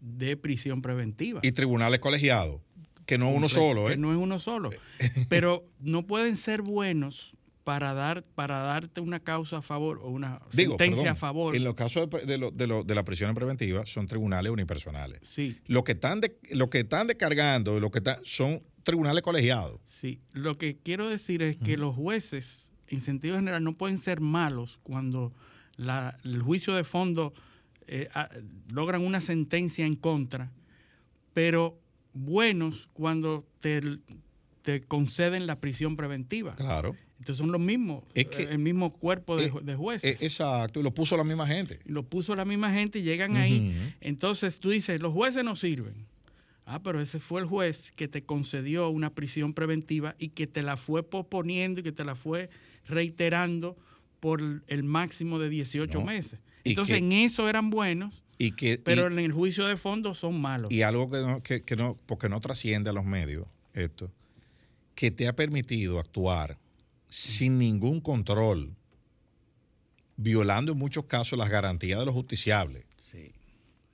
de prisión preventiva. Y tribunales colegiados, que no uno Comple- solo, que ¿eh? no es uno solo. Pero no pueden ser buenos para dar para darte una causa a favor o una Digo, sentencia perdón, a favor. En los casos de, de, lo- de lo- de la prisión preventiva son tribunales unipersonales. Sí. Lo que están, de- lo que están descargando, lo que están, son tribunales colegiados. Sí, lo que quiero decir es que los jueces, en sentido general, no pueden ser malos cuando la- el juicio de fondo eh, a- logran una sentencia en contra, pero buenos cuando te, te conceden la prisión preventiva. Claro. Entonces son los mismos, Es que- el mismo cuerpo de, ju- de jueces. Eh, exacto, y lo puso la misma gente. lo puso la misma gente y llegan ahí. Entonces tú dices, los jueces no sirven. Ah, pero ese fue el juez que te concedió una prisión preventiva y que te la fue posponiendo y que te la fue reiterando por el máximo de 18 No. meses. Entonces que- en eso eran buenos Y que, pero y- en el juicio de fondo son malos. Y algo que no, que, que no, porque no trasciende a los medios, esto, que te ha permitido actuar sin ningún control, violando en muchos casos las garantías de los justiciables.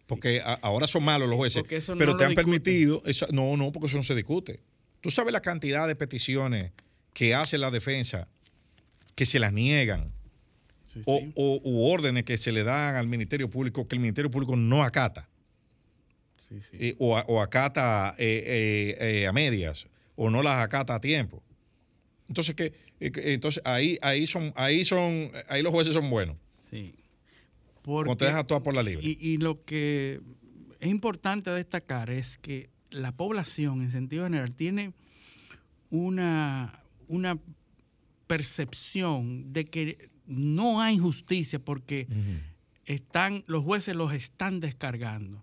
Porque a- ahora son malos los jueces, no pero te han discuten. permitido, no, no, porque eso no se discute. Tú sabes la cantidad de peticiones que hace la defensa, que se las niegan, o, o- u órdenes que se le dan al Ministerio Público que el Ministerio Público no acata. Eh, o, acata eh, eh, a medias, o no las acata a tiempo. Entonces, que entonces ahí, ahí son, ahí son, ahí los jueces son buenos. Sí. Cuando te dejas actuar por la libre. Y, y lo que es importante destacar es que la población, en sentido general, tiene una, una percepción de que no hay justicia porque están, los jueces los están descargando.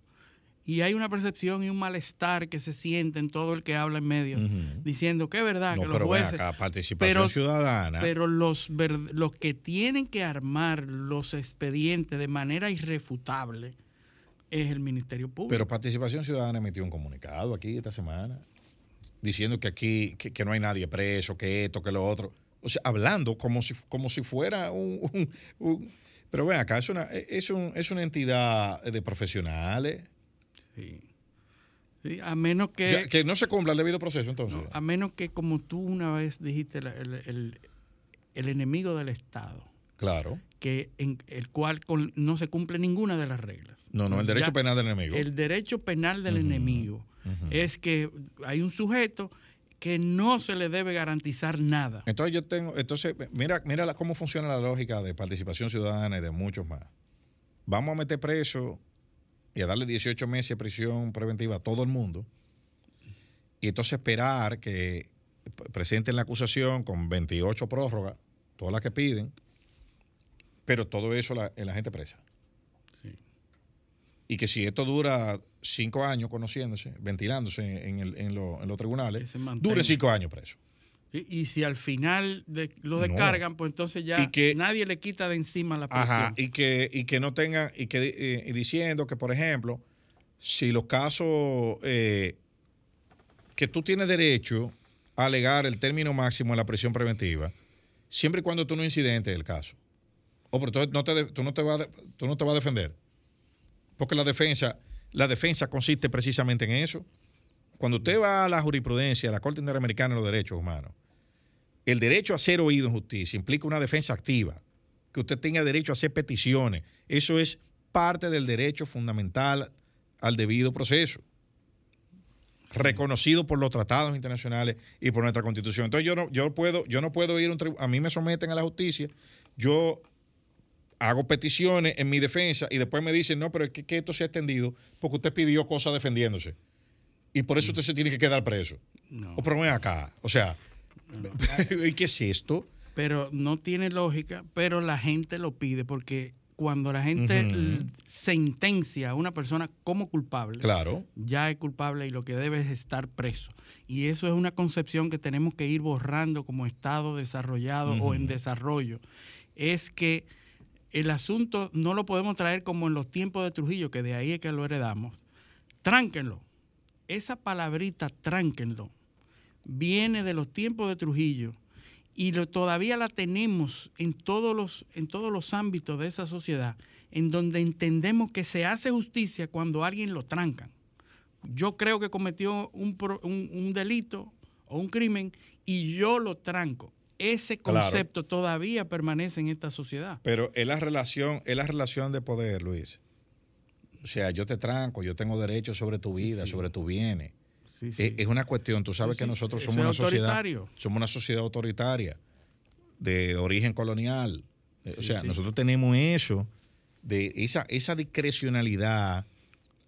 Y hay una percepción y un malestar que se siente en todo el que habla en medios, diciendo que es verdad No, que los pero ven jueces... acá, participación ciudadana. Pero los, los que tienen que armar los expedientes de manera irrefutable es el Ministerio Público. Pero Participación Ciudadana emitió un comunicado aquí esta semana diciendo que aquí que, que no hay nadie preso, que esto, que lo otro. O sea, hablando como si, como si fuera un... un- un- pero ven acá, es una, es, un- es una entidad de profesionales. Sí. Sí, a menos que... O sea, que no se cumpla el debido proceso, entonces. A menos que, como tú una vez dijiste, el, el- el enemigo del Estado, Claro. que en el cual con- no se cumple ninguna de las reglas. No, no, el derecho Ya- penal del enemigo. El derecho penal del enemigo es que hay un sujeto que no se le debe garantizar nada. Entonces yo tengo, entonces, mira, mira la- cómo funciona la lógica de participación ciudadana y de muchos más. Vamos a meter preso y a darle 18 meses de prisión preventiva a todo el mundo. Y entonces esperar que presenten la acusación con 28 prórrogas, todas las que piden, pero todo eso la, en la gente presa. Y que si esto dura cinco años conociéndose, ventilándose en, el- en lo- en los tribunales, dure cinco años preso. Y, y si al final de- lo No. descargan, pues entonces ya que- nadie le quita de encima la presión. Ajá, y que, y que no tengan, y que eh, y diciendo que, por ejemplo, si los casos eh, que tú tienes derecho a alegar el término máximo en la prisión preventiva, siempre y cuando tú no incidentes el caso. O pero entonces no te, tú, no te vas a tú no te vas a defender. Porque la defensa, la defensa consiste precisamente en eso. Cuando usted va a la jurisprudencia, a la Corte Interamericana de los Derechos Humanos, el derecho a ser oído en justicia implica una defensa activa, que usted tenga derecho a hacer peticiones. Eso es parte del derecho fundamental al debido proceso, reconocido por los tratados internacionales y por nuestra constitución. Entonces yo no, yo puedo, yo no puedo ir a un tribu- a mí me someten a la justicia, yo hago peticiones en mi defensa y después me dicen, no, pero es que, que esto se ha extendido porque usted pidió cosas defendiéndose. Y por eso usted se tiene que quedar preso. No. O pero ven acá. O sea, ¿y qué es esto? Pero no tiene lógica, pero la gente lo pide porque cuando la gente sentencia a una persona como culpable, Claro. ya es culpable y lo que debe es estar preso. Y eso es una concepción que tenemos que ir borrando como Estado desarrollado o en desarrollo. Es que el asunto no lo podemos traer como en los tiempos de Trujillo, que de ahí es que lo heredamos. Tránquenlo. Esa palabrita, tránquenlo, viene de los tiempos de Trujillo y lo, todavía la tenemos en todos, los, en todos los ámbitos de esa sociedad, en donde entendemos que se hace justicia cuando alguien lo trancan. Yo creo que cometió un, un- un delito o un crimen y yo lo tranco. Ese Claro. concepto todavía permanece en esta sociedad. Pero es la relación, es la relación de poder, Luis. O sea, yo te tranco, yo tengo derecho sobre tu vida, sobre tus bienes. Sí. Es, es una cuestión, tú sabes que nosotros somos una sociedad, somos una sociedad autoritaria de origen colonial. Eh, o sea, nosotros tenemos eso, de esa, esa discrecionalidad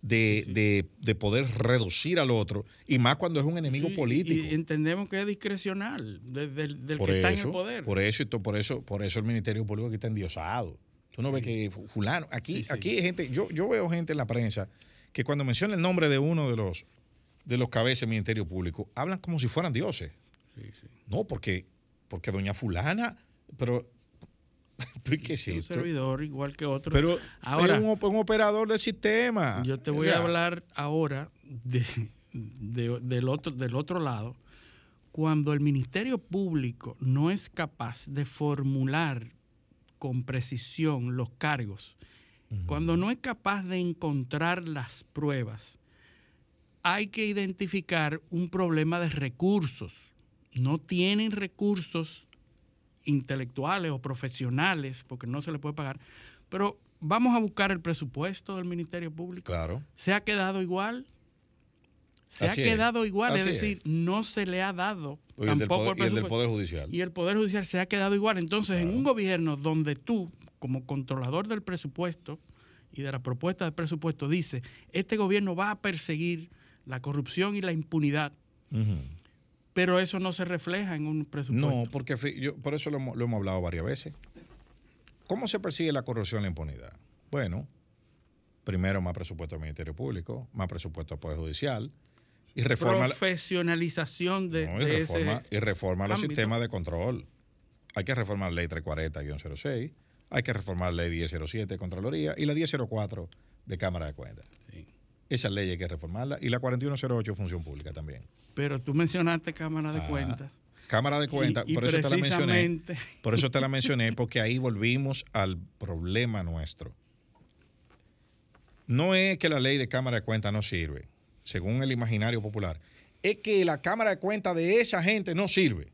de, de- de poder reducir al otro, y más cuando es un enemigo Sí, político. Y entendemos que es discrecional de- del, del por que está en el poder. Por eso, por eso, por eso el Ministerio Público aquí está endiosado. Tú no ves que fu- fulano, aquí, aquí hay gente, yo, yo veo gente en la prensa que cuando menciona el nombre de uno de los de los cabezas del Ministerio Público, hablan como si fueran dioses. No, porque, porque doña fulana, pero ¿Pero qué es un esto? servidor igual que otro. Pero ahora es un, op- un operador del sistema. yo te O voy a hablar ahora de, de- del, otro, del otro lado. Cuando el Ministerio Público no es capaz de formular con precisión los cargos, cuando no es capaz de encontrar las pruebas, hay que identificar un problema de recursos. No tienen recursos intelectuales o profesionales, porque no se le puede pagar, pero vamos a buscar el presupuesto del Ministerio Público. Claro. ¿Se ha quedado igual? Se Así ha es. quedado igual, es decir, no se le ha dado Y el tampoco poder- y el del presupuesto. Poder Judicial. Y el Poder Judicial se ha quedado igual. Entonces, en un gobierno donde tú, como controlador del presupuesto y de la propuesta de presupuesto, dice, este gobierno va a perseguir la corrupción y la impunidad, pero eso no se refleja en un presupuesto. No, porque yo, por eso lo, hemos- lo hemos hablado varias veces. ¿Cómo se persigue la corrupción y la impunidad? Bueno, primero más presupuesto al Ministerio Público, más presupuesto al Poder Judicial y reforma, Profesionalización de, no, y de reforma, ese y reforma los ámbito. sistemas de control. Hay que reformar la ley 340-06, hay que reformar la ley 1007 de Contraloría y la 1004 de Cámara de Cuentas. Esas leyes hay que reformarlas y la 4108 Función Pública también. Pero tú mencionaste Cámara de Ah, Cuentas. Cámara de Cuentas, Y- y por eso te la mencioné. Por eso te la mencioné, porque ahí volvimos al problema nuestro. No es que la ley de Cámara de Cuentas no sirve, según el imaginario popular. Es que la Cámara de Cuentas de esa gente no sirve.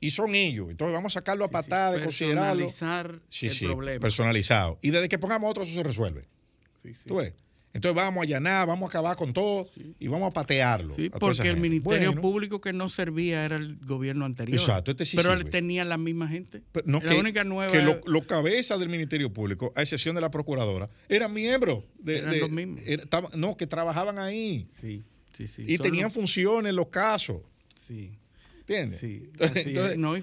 Y son ellos. Entonces vamos a sacarlo a patada, de considerarlo. Personalizar Sí, el problema. personalizado. Y desde que pongamos otro, eso se resuelve. ¿Tú ves? Entonces vamos a allanar, vamos a acabar con todo y vamos a patearlo. Sí, a porque el. Ministerio Bueno, Público que no servía era el gobierno anterior. Exacto, este sí Pero él tenía la misma gente. Pero no, la que, única nueva que era- lo- los cabezas del Ministerio Público, a excepción de la Procuradora, eran miembros de, Eran de- los mismos. era- no, que trabajaban ahí Sí, sí, sí. y Son tenían los- funciones en los casos. Sí. ¿Entiendes? Sí, Entonces- No, y-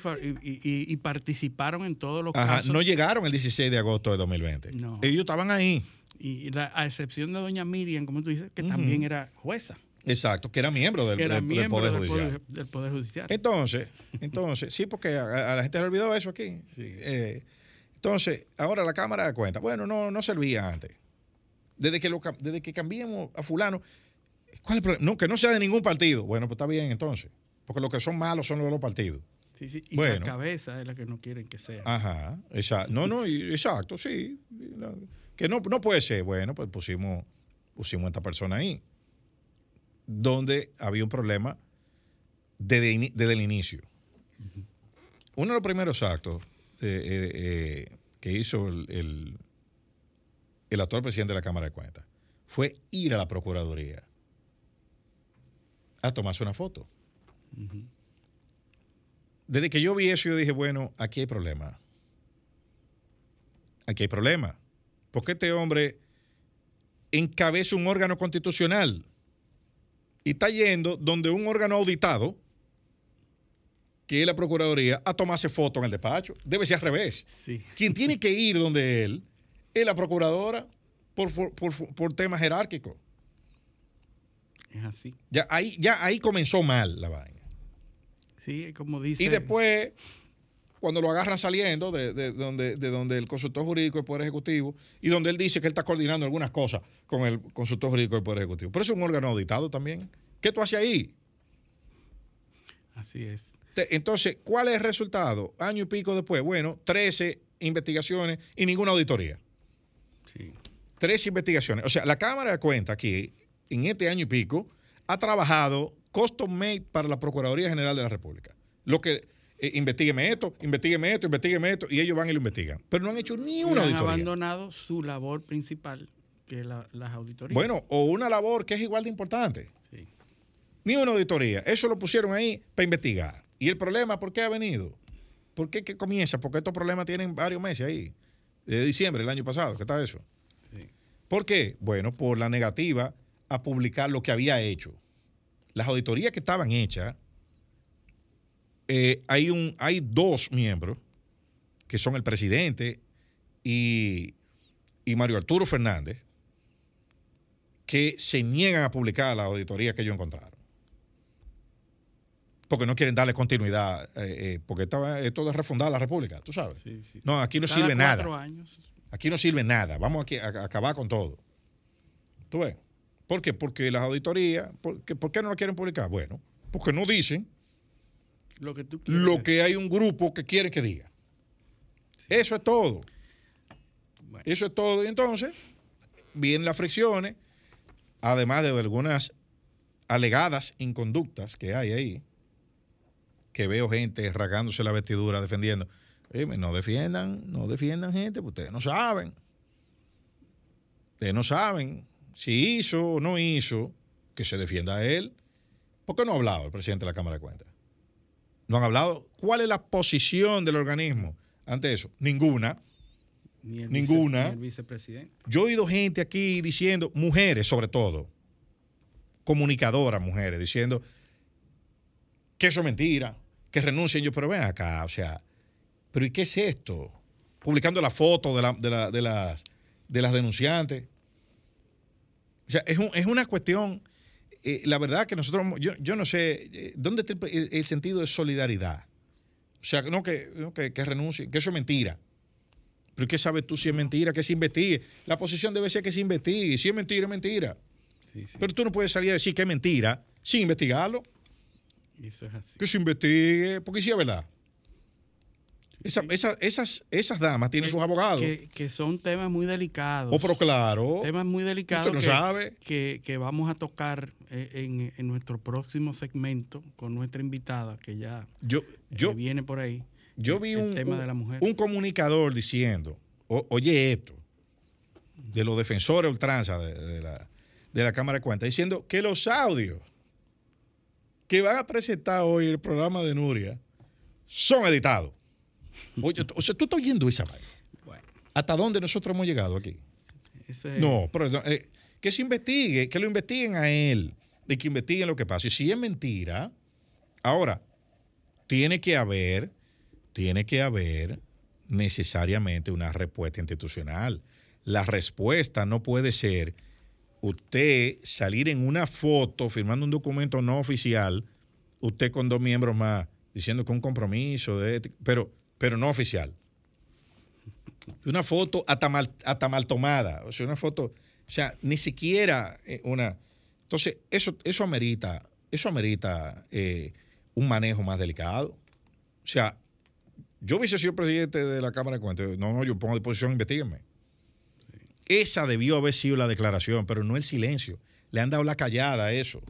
y participaron en todos los Ajá, casos. no llegaron el 16 de agosto de 2020. No. Ellos estaban ahí. Y la- a excepción de doña Miriam, como tú dices, que también era jueza. Exacto, que era miembro del, que era del- del miembro Poder del Judicial. Poder, del Poder Judicial. Entonces, entonces, sí, porque a, a la gente le olvidó eso aquí. Eh, entonces, ahora la Cámara de Cuentas, bueno, no, no servía antes. Desde que, lo, desde que cambiemos a fulano, ¿cuál es el problema? No, que no sea de ningún partido. Bueno, pues está bien entonces. Porque los que son malos son los de los partidos. Sí, sí, y bueno. la cabeza es la que no quieren que sea. Ajá, exacto. No, no, y- exacto, sí. Que no, no puede ser. Bueno, pues pusimos, pusimos a esta persona ahí. Donde había un problema desde, el inicio. Uno de los primeros actos eh, eh, eh, que hizo el, el, el actual presidente de la Cámara de Cuentas fue ir a la Procuraduría a tomarse una foto. Desde que yo vi eso, yo dije, bueno, aquí hay problema. Aquí hay problema. Porque este hombre encabeza un órgano constitucional y está yendo donde un órgano auditado, que es la Procuraduría, a tomarse foto en el despacho. Debe ser al revés. Sí. Quien tiene que ir donde él es la Procuradora por, por, por- por temas jerárquicos. Es así. Ya ahí, ya ahí comenzó mal la vaina. Sí, como dice. Y después, cuando lo agarran saliendo de, de donde, de donde el consultor jurídico del Poder Ejecutivo y donde él dice que él está coordinando algunas cosas con el consultor jurídico del Poder Ejecutivo. Pero es un órgano auditado también. ¿Qué tú haces ahí? Así es. Entonces, ¿cuál es el resultado? Año y pico después, bueno, 13 investigaciones y ninguna auditoría. Sí. 13 investigaciones. O sea, la Cámara de Cuentas aquí, en este año y pico, ha trabajado custom made para la Procuraduría General de la República. Lo que, eh, investigueme esto, investigueme esto, investigueme esto, y ellos van y lo investigan. Pero no han hecho ni una han auditoría. abandonado su labor principal, que es la- las auditorías. Bueno, o una labor que es igual de importante. Sí. Ni una auditoría. Eso lo pusieron ahí para investigar. ¿Y el problema por qué ha venido? ¿Por qué que comienza? Porque estos problemas tienen varios meses ahí. Desde diciembre del año pasado, ¿qué está eso? Sí. ¿Por qué? Bueno, por la negativa a publicar lo que había hecho. Las auditorías que estaban hechas, eh, hay, un, hay dos miembros, que son el presidente y, y Mario Arturo Fernández, que se niegan a publicar la auditoría que ellos encontraron. porque no quieren darle continuidad, eh, eh, porque estaba, esto de refundar la República, tú sabes. No, aquí no Cada sirve nada. años. Aquí no sirve nada. Vamos aquí a, a acabar con todo. ¿Tú ves? ¿Por qué? Porque las auditorías, ¿por qué, por qué no la quieren publicar? Bueno, porque no dicen Lo que tú quieres. lo que hay un grupo que quiere que diga. Eso es todo. Eso es todo. Y entonces, vienen las fricciones, además de algunas alegadas inconductas que hay ahí, que veo gente rasgándose la vestidura defendiendo. Oye, no defiendan, no defiendan gente, porque ustedes no saben. Ustedes no saben si hizo o no hizo, que se defienda a él. ¿Por qué no ha hablado el presidente de la Cámara de Cuentas? No han hablado. ¿Cuál es la posición del organismo ante eso? Ninguna. Ni vice- Ninguna. ni vicepresidente. Yo he oído gente aquí diciendo, mujeres sobre todo, comunicadoras mujeres, diciendo que eso es mentira, que renuncien. Yo, pero ven acá, o sea, ¿pero y qué es esto? Publicando la foto de, la- de la- de las, de las denunciantes. O sea, es, un- es una cuestión, eh, la verdad que nosotros, yo, yo no sé, eh, ¿dónde está el, el sentido de solidaridad? O sea, no que, no que, que renuncien, que eso es mentira. Pero ¿qué sabes tú si es mentira? Que se investigue. La posición debe ser que se investigue. Si es mentira, es mentira. Pero tú no puedes salir a decir que es mentira sin investigarlo. Eso es así. Que se investigue, porque sí es verdad. Esa- esa- esas, esas damas tienen sus abogados. Que, que son temas muy delicados. Oh, pero claro. Temas muy delicados Usted no que, sabe. Que, que vamos a tocar eh, en, en nuestro próximo segmento con nuestra invitada que ya Yo, eh, yo, viene por ahí. yo vi el un, tema de la mujer. un comunicador diciendo, o- oye esto, de los defensores de ultranza de, de la, de la Cámara de Cuentas, diciendo que los audios que van a presentar hoy el programa de Nuria son editados. Oye, o sea, tú estás oyendo esa vaina. ¿Hasta dónde nosotros hemos llegado aquí? Ese- No, pero eh, que se investigue, que lo investiguen a él, de que investiguen lo que pasa. Y si es mentira, ahora, tiene que haber, tiene que haber necesariamente una respuesta institucional. La respuesta no puede ser usted salir en una foto firmando un documento no oficial, usted con dos miembros más, diciendo que un compromiso de ética, pero, pero no oficial. Una foto hasta mal, hasta mal tomada. O sea, una foto, o sea, ni siquiera eh, una. Entonces, eso, eso amerita, eso amerita eh, un manejo más delicado. O sea, yo hubiese sido presidente de la Cámara de Cuentas. No, no, yo pongo a disposición, investiguenme. Esa debió haber sido la declaración, pero no el silencio. Le han dado la callada a eso.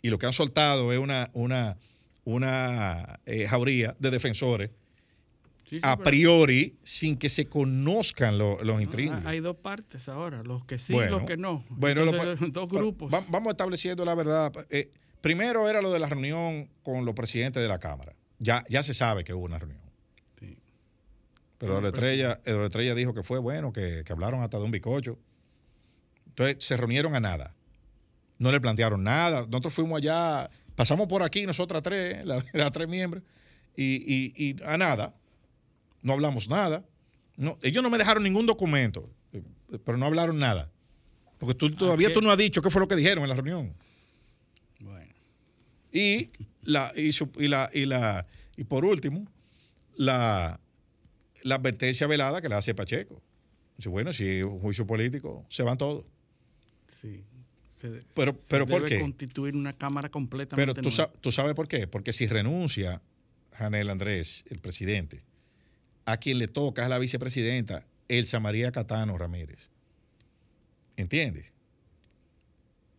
Y lo que han soltado es una, una, una eh, jauría de defensores Sí, sí, a pero- priori sin que se conozcan lo- los Ah, intríngulis. Hay dos partes ahora, los que sí y Bueno, los que no. Bueno, Entonces, dos pero grupos. va- vamos estableciendo la verdad. Eh, primero era lo de la reunión con los presidentes de la Cámara. Ya, ya se sabe que hubo una reunión. Pero Con Eduardo Estrella, Estrella dijo que fue bueno, que, que hablaron hasta de un bicocho. Entonces se reunieron a nada. No le plantearon nada. Nosotros fuimos allá, pasamos por aquí, nosotras tres, la- las tres miembros, y, y- y a nada. No hablamos nada. No, ellos no me dejaron ningún documento, eh, pero no hablaron nada. Porque tú, todavía tú no has dicho qué fue lo que dijeron en la reunión. Bueno. Y la, y, su- y la, y la, y por último, la, la advertencia velada que le hace Pacheco. Dice, bueno, si es un juicio político, se van todos. Sí. Se- Pero, se pero ¿por debe qué? constituir una cámara completamente Pero tú, nueva. sa- tú sabes por qué. Porque si renuncia Janel Andrés, el presidente, a quien le toca es la vicepresidenta Elsa María Catano Ramírez. ¿Entiendes?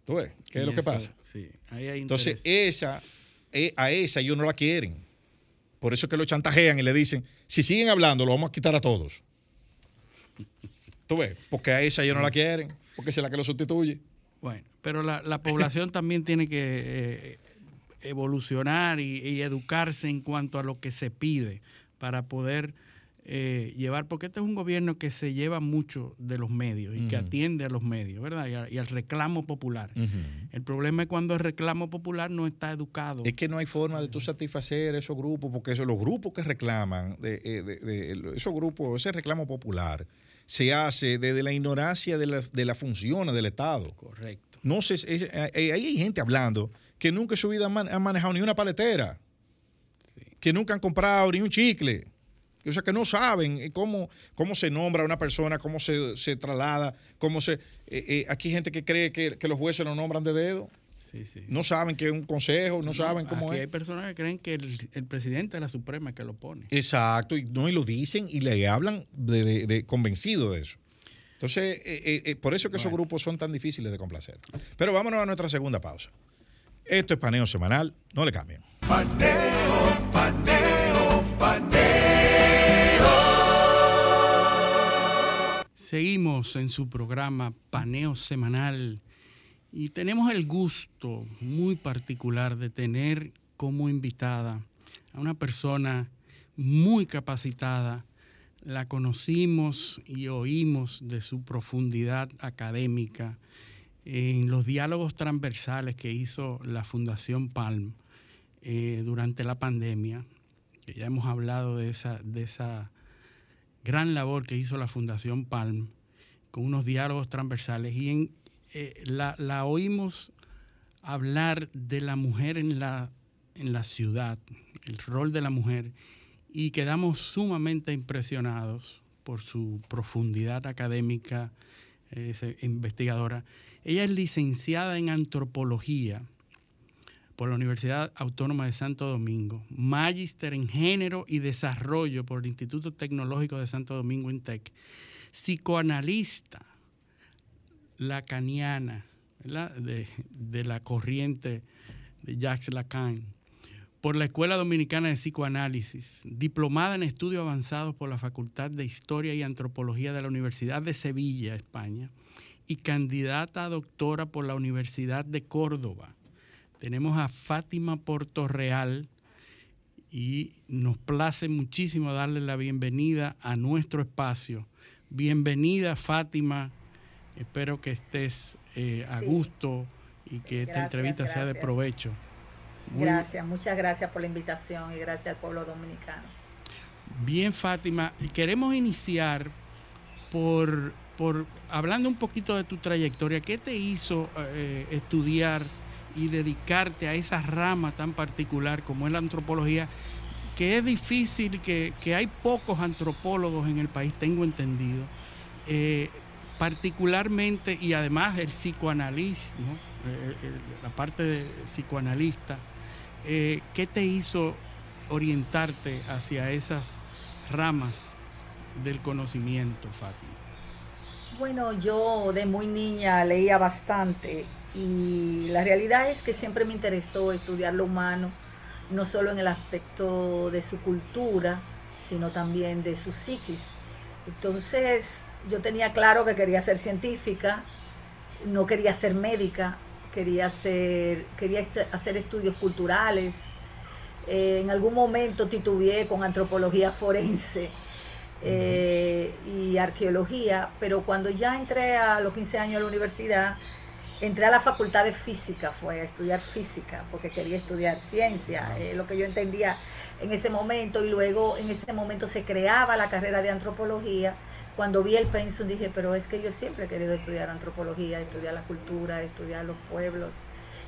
¿Tú ves? ¿Qué es lo que pasa? Sí, ahí hay Entonces, esa, eh, a esa ellos no la quieren. Por eso es que lo chantajean y le dicen, si siguen hablando, lo vamos a quitar a todos. ¿Tú ves? Porque a esa ellos no la quieren, porque es la que lo sustituye. Bueno, pero la, la población también tiene que eh, evolucionar y, y educarse en cuanto a lo que se pide para poder eh, llevar, porque este es un gobierno que se lleva mucho de los medios y que atiende a los medios, ¿verdad? Y, a- y al reclamo popular. El problema es cuando el reclamo popular no está educado. Es que no hay forma de tú satisfacer esos grupos, porque eso, los grupos que reclaman, de, eh, de- de- esos grupos, ese reclamo popular, se hace desde la ignorancia de, la- de las funciones del Estado. Correcto. No sé, es- eh, ahí hay gente hablando que nunca en su vida han man- han manejado ni una paletera. que nunca han comprado ni un chicle. O sea, que no saben eh, cómo, cómo se nombra a una persona, cómo se, se traslada, cómo se... Eh, eh, aquí hay gente que cree que, que los jueces lo nombran de dedo. Sí, sí. No saben que es un consejo, no, saben cómo Aquí es. hay personas que creen que el, el presidente de la Suprema es que lo pone. Exacto, y no y lo dicen y le hablan de, de- de- convencido de eso. Entonces, eh, eh, eh, por eso que esos grupos son tan difíciles de complacer. Pero vámonos a nuestra segunda pausa. Esto es paneo semanal, no le cambien. Paneo, paneo, En su programa Paneo Semanal y tenemos el gusto muy particular de tener como invitada a una persona muy capacitada. La conocimos y oímos de su profundidad académica en los diálogos transversales que hizo la Fundación Palm eh, durante la pandemia, que ya hemos hablado de esa, de esa gran labor que hizo la Fundación Palm con unos diálogos transversales y eh, la, la oímos hablar de la mujer en la, en la ciudad, el rol de la mujer, y quedamos sumamente impresionados por su profundidad académica, eh, es investigadora. Ella es licenciada en antropología por la Universidad Autónoma de Santo Domingo, magíster en género y desarrollo por el Instituto Tecnológico de Santo Domingo, INTEC, psicoanalista lacaniana. De, de la corriente de Jacques Lacan, por la Escuela Dominicana de Psicoanálisis, diplomada en estudios avanzados por la Facultad de Historia y Antropología de la Universidad de Sevilla, España, y candidata a doctora por la Universidad de Córdoba. Tenemos a Fátima Portorreal y nos place muchísimo darle la bienvenida a nuestro espacio. Bienvenida Fátima, espero que estés eh, a Sí. gusto y que esta Gracias, entrevista sea de provecho. Muy Gracias, muchas gracias por la invitación y gracias al pueblo dominicano. Bien, Fátima, queremos iniciar por, por hablando un poquito de tu trayectoria. ¿Qué te hizo eh, estudiar y dedicarte a esa rama tan particular como es la antropología? Que es difícil, que, que hay pocos antropólogos en el país, tengo entendido. Eh, particularmente, y además el psicoanalista, ¿no? Eh, eh, la parte de psicoanalista, ¿qué te hizo orientarte hacia esas ramas del conocimiento, Fátima? Bueno, yo de muy niña leía bastante y la realidad es que siempre me interesó estudiar lo humano, no solo en el aspecto de su cultura, sino también de su psiquis. Entonces, yo tenía claro que quería ser científica, no quería ser médica, quería, ser, quería hacer estudios culturales. Eh, en algún momento titubeé con antropología forense eh, y arqueología, pero cuando ya entré a los 15 años a la universidad, entré a la facultad de física, fue a estudiar física, porque quería estudiar ciencia, eh, lo que yo entendía en ese momento, y luego en ese momento se creaba la carrera de antropología. Cuando vi el pensum dije, pero es que yo siempre he querido estudiar antropología, estudiar la cultura, estudiar los pueblos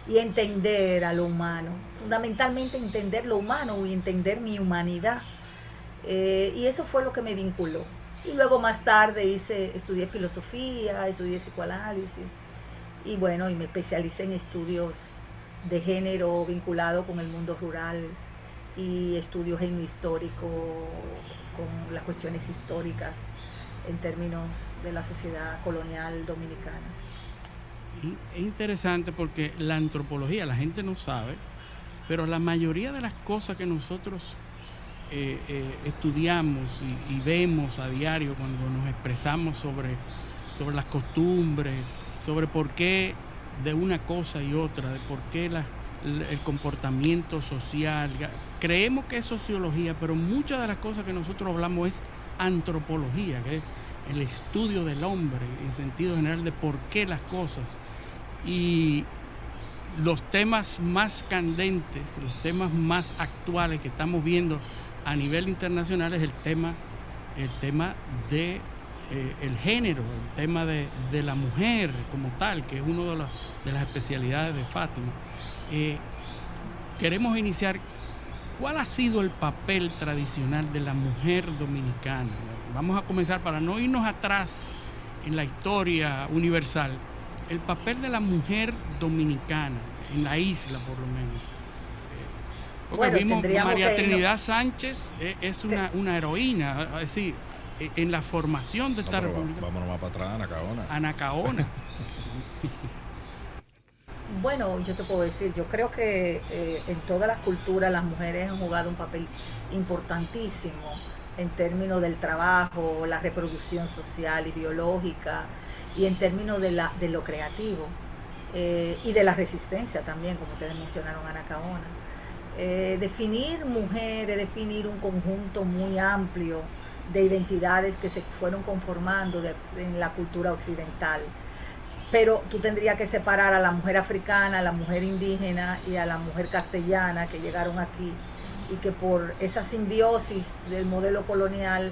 y entender a lo humano, fundamentalmente entender lo humano y entender mi humanidad. Eh, y eso fue lo que me vinculó. Y luego más tarde hice, estudié filosofía, estudié psicoanálisis y bueno, y me especialicé en estudios de género vinculado con el mundo rural y estudios en histórico, con las cuestiones históricas en términos de la sociedad colonial dominicana. Es interesante porque la antropología, la gente no sabe, pero la mayoría de las cosas que nosotros eh, eh, estudiamos y, y vemos a diario cuando nos expresamos sobre, sobre las costumbres, sobre por qué de una cosa y otra, de por qué el comportamiento social. Creemos que es sociología, pero muchas de las cosas que nosotros hablamos es antropología, que es el estudio del hombre en sentido general de por qué las cosas. Y los temas más candentes, los temas más actuales que estamos viendo a nivel internacional es el tema, el tema de eh, el género, el tema de, de la mujer como tal, que es una de, las- de las especialidades de Fátima. Eh, queremos iniciar ¿Cuál ha sido el papel tradicional de la mujer dominicana? Vamos a comenzar para no irnos atrás en la historia universal. El papel de la mujer dominicana en la isla, por lo menos. Porque vimos María Trinidad Sánchez es, una, una heroína, es decir, e, en la formación de esta república. Vámonos más para atrás, Anacaona. Anacaona. Bueno, yo te puedo decir, yo creo que eh, en todas las culturas las mujeres han jugado un papel importantísimo en términos del trabajo, la reproducción social y biológica, y en términos de, la, de lo creativo eh, y de la resistencia también, como ustedes mencionaron, Anacaona. Eh, definir mujeres, definir un conjunto muy amplio de identidades que se fueron conformando en la cultura occidental pero tú tendrías que separar a la mujer africana, a la mujer indígena y a la mujer castellana que llegaron aquí y que por esa simbiosis del modelo colonial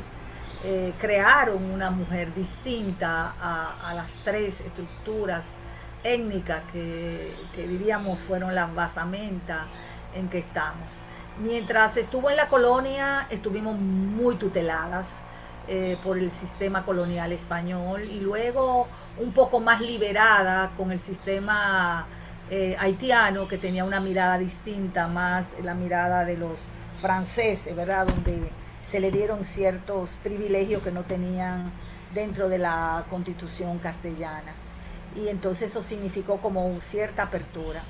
eh, crearon una mujer distinta a, las tres estructuras étnicas que, diríamos fueron las basamentas en que estamos. Mientras estuvo en la colonia, estuvimos muy tuteladas eh, por el sistema colonial español y luego un poco más liberada con el sistema eh, haitiano, que tenía una mirada distinta, más la mirada de los franceses, ¿verdad? Donde se le dieron ciertos privilegios que no tenían dentro de la constitución castellana. Y entonces eso significó como cierta apertura.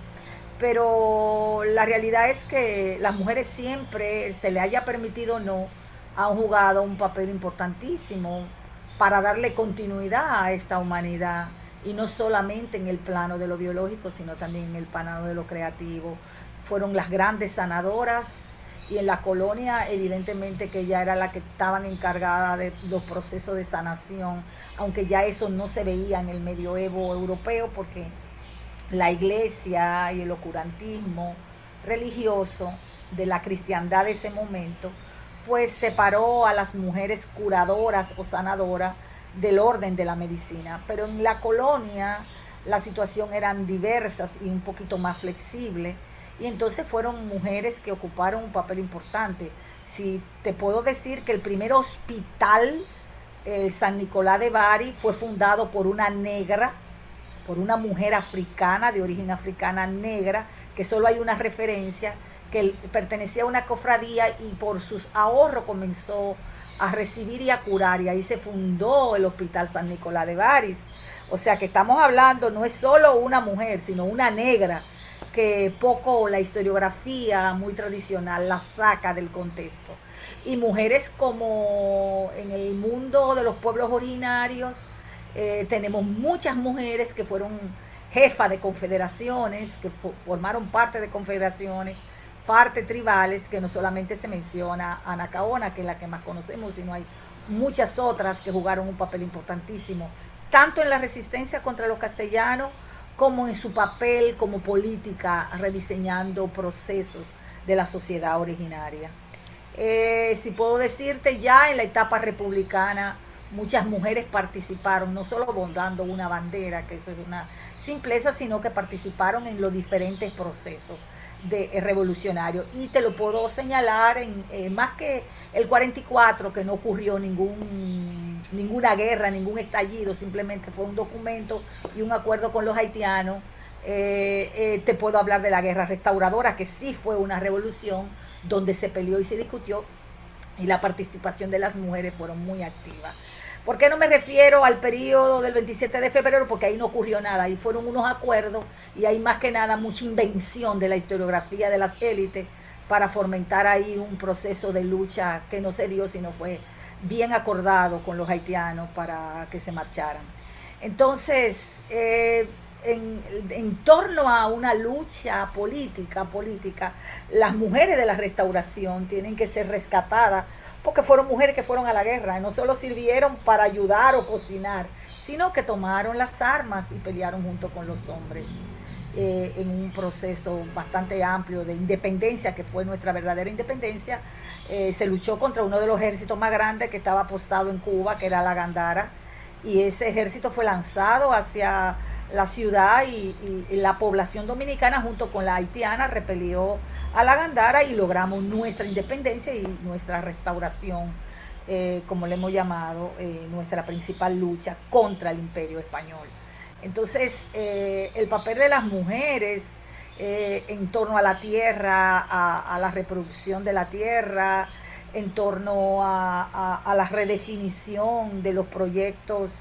Pero la realidad es que las mujeres siempre, se le haya permitido o no, han jugado un papel importantísimo para darle continuidad a esta humanidad y no solamente en el plano de lo biológico, sino también en el plano de lo creativo. Fueron las grandes sanadoras y en la colonia evidentemente que ella era la que estaban encargada de los procesos de sanación, aunque ya eso no se veía en el medioevo europeo porque la iglesia y el ocurantismo religioso de la cristiandad de ese momento pues separó a las mujeres curadoras o sanadoras del orden de la medicina. Pero en la colonia la situación eran diversas y un poquito más flexible. Y entonces fueron mujeres que ocuparon un papel importante. Si te puedo decir que el primer hospital, el San Nicolás de Bari, fue fundado por una negra, por una mujer africana, de origen africana negra, que solo hay una referencia, que pertenecía a una cofradía y por sus ahorros comenzó a recibir y a curar y ahí se fundó el Hospital San Nicolás de Baris. O sea que estamos hablando, no es solo una mujer, sino una negra, que poco la historiografía muy tradicional la saca del contexto. Y mujeres como en el mundo de los pueblos originarios, eh, tenemos muchas mujeres que fueron jefas de confederaciones, que formaron parte de confederaciones, partes tribales, que no solamente se menciona Anacaona, que es la que más conocemos, sino hay muchas otras que jugaron un papel importantísimo, tanto en la resistencia contra los castellanos como en su papel como política, rediseñando procesos de la sociedad originaria. Eh, si puedo decirte, ya en la etapa republicana, muchas mujeres participaron, no solo bondando una bandera, que eso es una simpleza, sino que participaron en los diferentes procesos de eh, revolucionario. Y te lo puedo señalar en eh, más que el 44, que no ocurrió ningún, ninguna guerra, ningún estallido, simplemente fue un documento y un acuerdo con los haitianos. Eh, te puedo hablar de la guerra restauradora, que sí fue una revolución donde se peleó y se discutió y la participación de las mujeres fueron muy activas. ¿Por qué no me refiero al periodo del 27 de febrero? Porque ahí no ocurrió nada, ahí fueron unos acuerdos y hay más que nada mucha invención de la historiografía de las élites para fomentar ahí un proceso de lucha que no se dio, sino fue bien acordado con los haitianos para que se marcharan. Entonces, eh, en, en, torno a una lucha política, política, las mujeres de la restauración tienen que ser rescatadas porque fueron mujeres que fueron a la guerra, y no solo sirvieron para ayudar o cocinar, sino que tomaron las armas y pelearon junto con los hombres eh, en un proceso bastante amplio de independencia, que fue nuestra verdadera independencia. Eh, se luchó contra uno de los ejércitos más grandes que estaba apostado en Cuba, que era la Gandara, y ese ejército fue lanzado hacia la ciudad y, y la población dominicana junto con la haitiana repelió a la Gandara y logramos nuestra independencia y nuestra restauración, eh, como le hemos llamado, eh, nuestra principal lucha contra el imperio español. Entonces, eh, el papel de las mujeres en torno a la tierra, a, la reproducción de la tierra, en torno a, a, la redefinición de los proyectos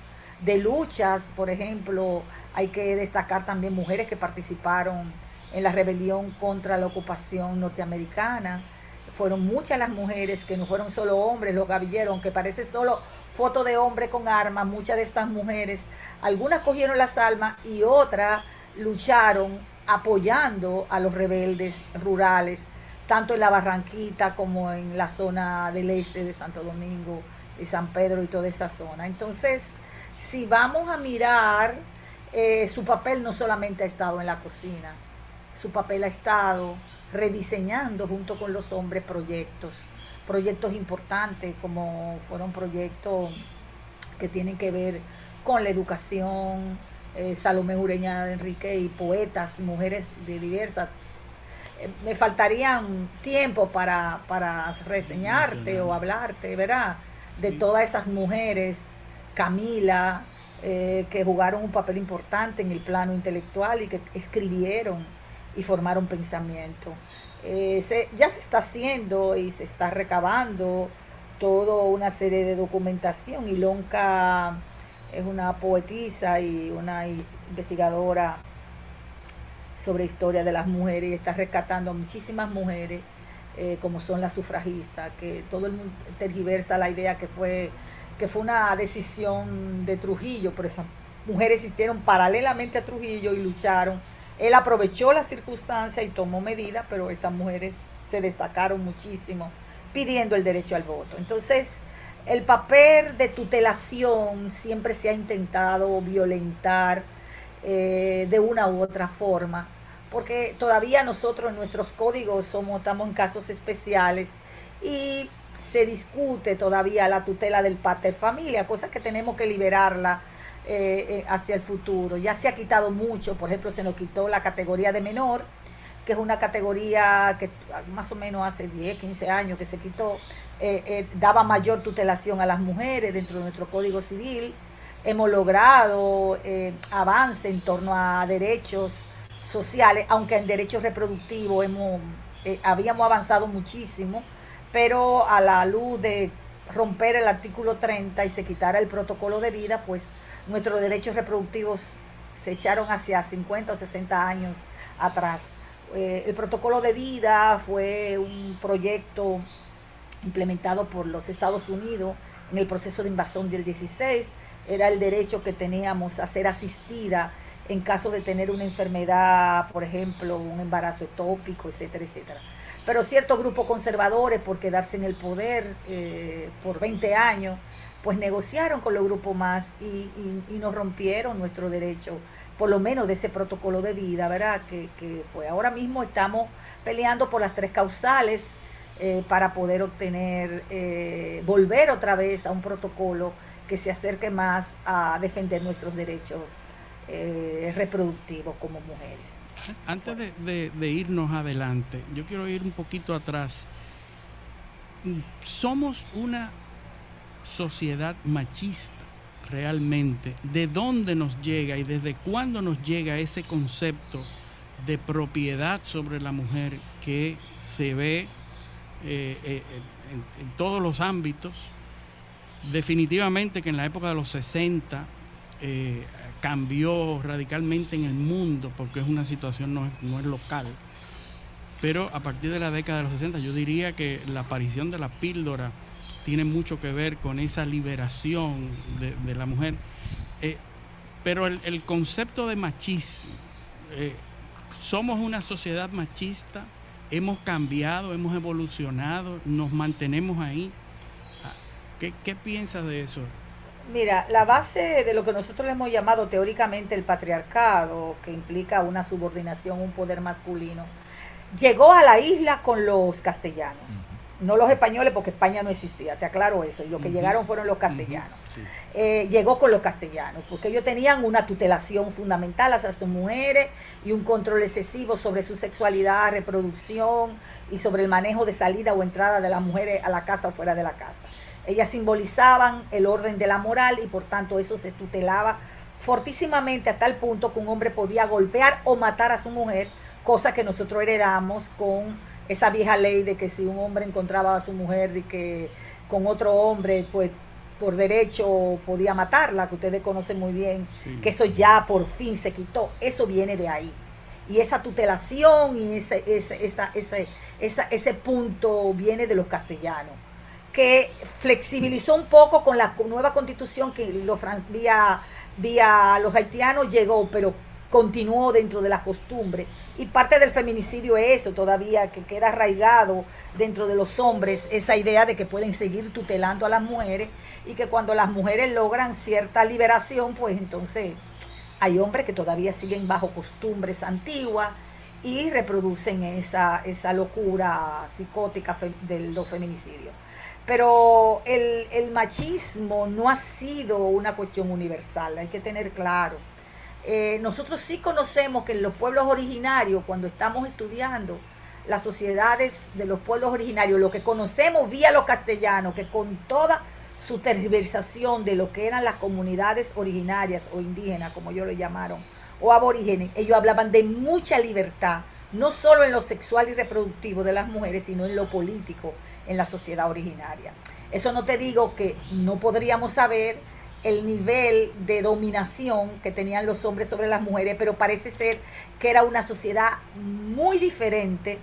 de luchas, por ejemplo, hay que destacar también mujeres que participaron en la rebelión contra la ocupación norteamericana. Fueron muchas las mujeres que no fueron solo hombres, los gavilleros, aunque parece solo foto de hombre con armas, muchas de estas mujeres, algunas cogieron las almas y otras lucharon apoyando a los rebeldes rurales, tanto en la Barranquita como en la zona del este de Santo Domingo, y San Pedro y toda esa zona. Entonces, si vamos a mirar, eh, su papel no solamente ha estado en la cocina, su papel ha estado rediseñando junto con los hombres proyectos, proyectos importantes como fueron proyectos que tienen que ver con la educación, eh, Salomé Ureña de Enrique y poetas, mujeres de diversas. Eh, me faltarían tiempo para, para reseñarte o hablarte, ¿verdad? De todas esas mujeres, Camila, eh, que jugaron un papel importante en el plano intelectual y que escribieron y formar un pensamiento. Eh, ya se está haciendo y se está recabando toda una serie de documentación. Ilonka es una poetisa y una investigadora sobre historia de las mujeres y está rescatando a muchísimas mujeres eh, como son las sufragistas, que todo el mundo tergiversa la idea que fue, que fue una decisión de Trujillo, pero esas mujeres existieron paralelamente a Trujillo y lucharon él aprovechó la circunstancia y tomó medidas, pero estas mujeres se destacaron muchísimo pidiendo el derecho al voto. Entonces, el papel de tutelación siempre se ha intentado violentar eh, de una u otra forma, porque todavía nosotros en nuestros códigos somos, estamos en casos especiales y se discute todavía la tutela del pater familia, cosa que tenemos que liberarla eh, eh, hacia el futuro. Ya se ha quitado mucho, por ejemplo, se nos quitó la categoría de menor, que es una categoría que más o menos hace 10, 15 años que se quitó, eh, daba mayor tutelación a las mujeres dentro de nuestro Código Civil. Hemos logrado avance en torno a derechos sociales, aunque en derechos reproductivos hemos, habíamos avanzado muchísimo, pero a la luz de romper el artículo 30 y se quitara el protocolo de vida, pues nuestros derechos reproductivos se echaron hacia 50 o 60 años atrás. Eh, el protocolo de vida fue un proyecto implementado por los Estados Unidos en el proceso de invasión del 16. Era el derecho que teníamos a ser asistida en caso de tener una enfermedad, por ejemplo, un embarazo etópico, etcétera, etcétera. Pero ciertos grupos conservadores, por quedarse en el poder eh, por 20 años, pues negociaron con los grupos más y, nos rompieron nuestro derecho, por lo menos de ese protocolo de vida, ¿verdad? Que, fue. Ahora mismo estamos peleando por las tres causales eh, para poder obtener, eh, volver otra vez a un protocolo que se acerque más a defender nuestros derechos eh, reproductivos como mujeres. Antes de irnos adelante, yo quiero ir un poquito atrás. Somos una sociedad machista realmente, de dónde nos llega y desde cuándo nos llega ese concepto de propiedad sobre la mujer que se ve eh, eh, en, todos los ámbitos. Definitivamente que en la época de los 60 eh, cambió radicalmente en el mundo porque es una situación no no es local. Pero a partir de la década de los 60 yo diría que la aparición de la píldora tiene mucho que ver con esa liberación de, la mujer. Eh, pero el, concepto de machismo, eh, somos una sociedad machista, hemos cambiado, hemos evolucionado, nos mantenemos ahí. Ah, ¿Qué, qué piensas de eso? Mira, la base de lo que nosotros le hemos llamado teóricamente el patriarcado, que implica una subordinación, un poder masculino, llegó a la isla con los castellanos no los españoles porque España no existía, te aclaro eso, y los que llegaron fueron los castellanos. Eh, llegó con los castellanos, porque ellos tenían una tutelación fundamental hacia sus mujeres y un control excesivo sobre su sexualidad, reproducción y sobre el manejo de salida o entrada de las mujeres a la casa o fuera de la casa. Ellas simbolizaban el orden de la moral y por tanto eso se tutelaba fortísimamente a tal punto que un hombre podía golpear o matar a su mujer, cosa que nosotros heredamos con esa vieja ley de que si un hombre encontraba a su mujer de que con otro hombre, pues por derecho podía matarla, que ustedes conocen muy bien, que eso ya por fin se quitó. Eso viene de ahí. Y esa tutelación y ese, ese, esa, ese, ese punto viene de los castellanos, que flexibilizó un poco con la nueva constitución que lo, vía, vía los haitianos llegó, pero continuó dentro de la costumbre y parte del feminicidio es eso todavía, que queda arraigado dentro de los hombres esa idea de que pueden seguir tutelando a las mujeres y que cuando las mujeres logran cierta liberación, pues entonces hay hombres que todavía siguen bajo costumbres antiguas y reproducen esa, esa locura psicótica de los feminicidios. Pero el, el machismo no ha sido una cuestión universal, hay que tener claro eh, nosotros sí conocemos que en los pueblos originarios, cuando estamos estudiando las sociedades de los pueblos originarios, lo que conocemos vía los castellanos, que con toda su tergiversación de lo que eran las comunidades originarias o indígenas, como ellos lo llamaron, o aborígenes, ellos hablaban de mucha libertad, no solo en lo sexual y reproductivo de las mujeres, sino en lo político en la sociedad originaria. Eso no te digo que no podríamos saber el nivel de dominación que tenían los hombres sobre las mujeres, pero parece ser que era una sociedad muy diferente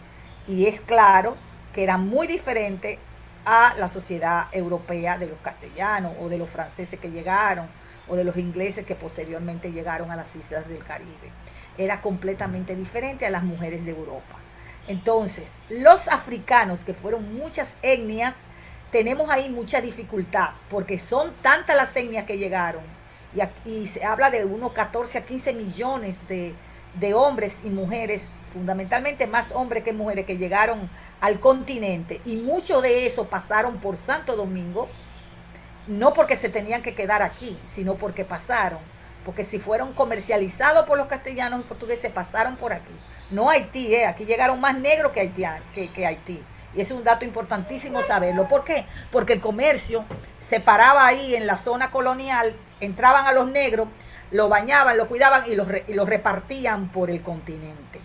y es claro que era muy diferente a la sociedad europea de los castellanos o de los franceses que llegaron o de los ingleses que posteriormente llegaron a las islas del Caribe. Era completamente diferente a las mujeres de Europa. Entonces, los africanos, que fueron muchas etnias, tenemos ahí mucha dificultad porque son tantas las etnias que llegaron y, se habla de unos 14 a 15 millones de, de hombres y mujeres, fundamentalmente más hombres que mujeres que llegaron al continente y muchos de esos pasaron por Santo Domingo, no porque se tenían que quedar aquí, sino porque pasaron, porque si fueron comercializados por los castellanos y portugueses, pasaron por aquí. No Haití, eh, aquí llegaron más negros que, que, que Haití. Y es un dato importantísimo saberlo. ¿Por qué? Porque el comercio se paraba ahí en la zona colonial, entraban a los negros, lo bañaban, lo cuidaban y los, repartían por el continente.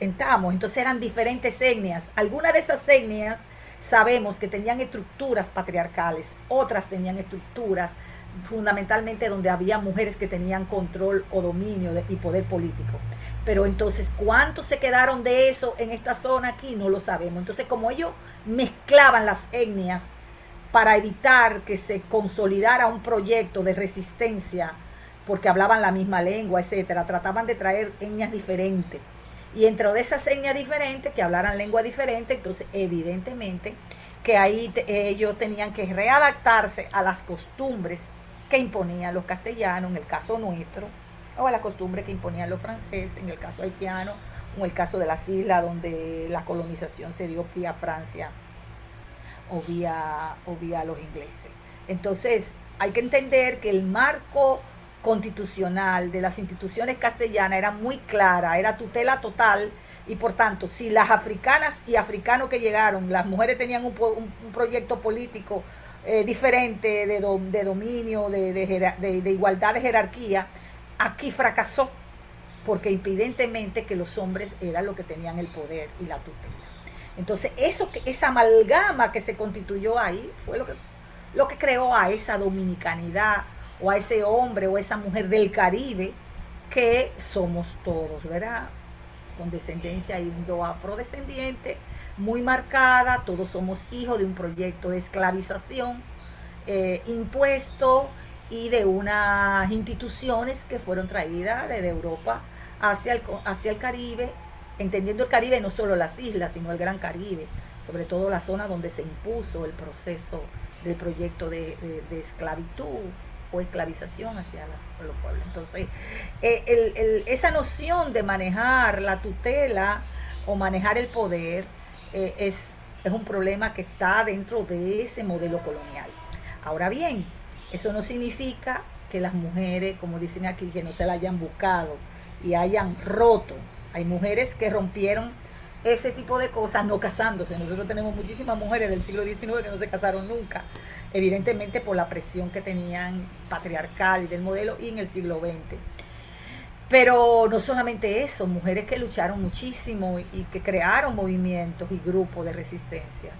Entramos, entonces eran diferentes etnias. Algunas de esas etnias sabemos que tenían estructuras patriarcales, otras tenían estructuras fundamentalmente donde había mujeres que tenían control o dominio y poder político. Pero entonces, ¿cuántos se quedaron de eso en esta zona aquí? No lo sabemos. Entonces, como ellos mezclaban las etnias para evitar que se consolidara un proyecto de resistencia, porque hablaban la misma lengua, etcétera, trataban de traer etnias diferentes. Y dentro de esas etnias diferentes, que hablaran lengua diferente, entonces evidentemente que ahí ellos tenían que readaptarse a las costumbres que imponían los castellanos, en el caso nuestro, o a la costumbre que imponían los franceses, en el caso haitiano, o en el caso de las islas donde la colonización se dio vía Francia o vía, o vía los ingleses. Entonces, hay que entender que el marco constitucional de las instituciones castellanas era muy clara, era tutela total y por tanto, si las africanas y africanos que llegaron, las mujeres tenían un, proyecto político eh, diferente de, de dominio, de, de, igualdad de jerarquía, aquí fracasó porque impidentemente que los hombres eran los que tenían el poder y la tutela. Entonces, eso, esa amalgama que se constituyó ahí fue lo que, lo que creó a esa dominicanidad o a ese hombre o a esa mujer del Caribe que somos todos, ¿verdad? Con descendencia indo-afrodescendiente muy marcada, todos somos hijos de un proyecto de esclavización eh, impuesto y de unas instituciones que fueron traídas desde Europa hacia el, hacia el Caribe, entendiendo el Caribe no solo las islas, sino el Gran Caribe, sobre todo la zona donde se impuso el proceso del proyecto de, esclavitud o esclavización hacia los pueblos. Entonces, eh, esa noción de manejar la tutela o manejar el poder eh, es es un problema que está dentro de ese modelo colonial. Ahora bien, eso no significa que las mujeres, como dicen aquí, que no se la hayan buscado y hayan roto. Hay mujeres que rompieron ese tipo de cosas no casándose. Nosotros tenemos muchísimas mujeres del siglo XIX que no se casaron nunca, evidentemente por la presión que tenían patriarcal y del modelo y en el siglo XX. Pero no solamente eso, mujeres que lucharon muchísimo y que crearon movimientos y grupos de resistencia.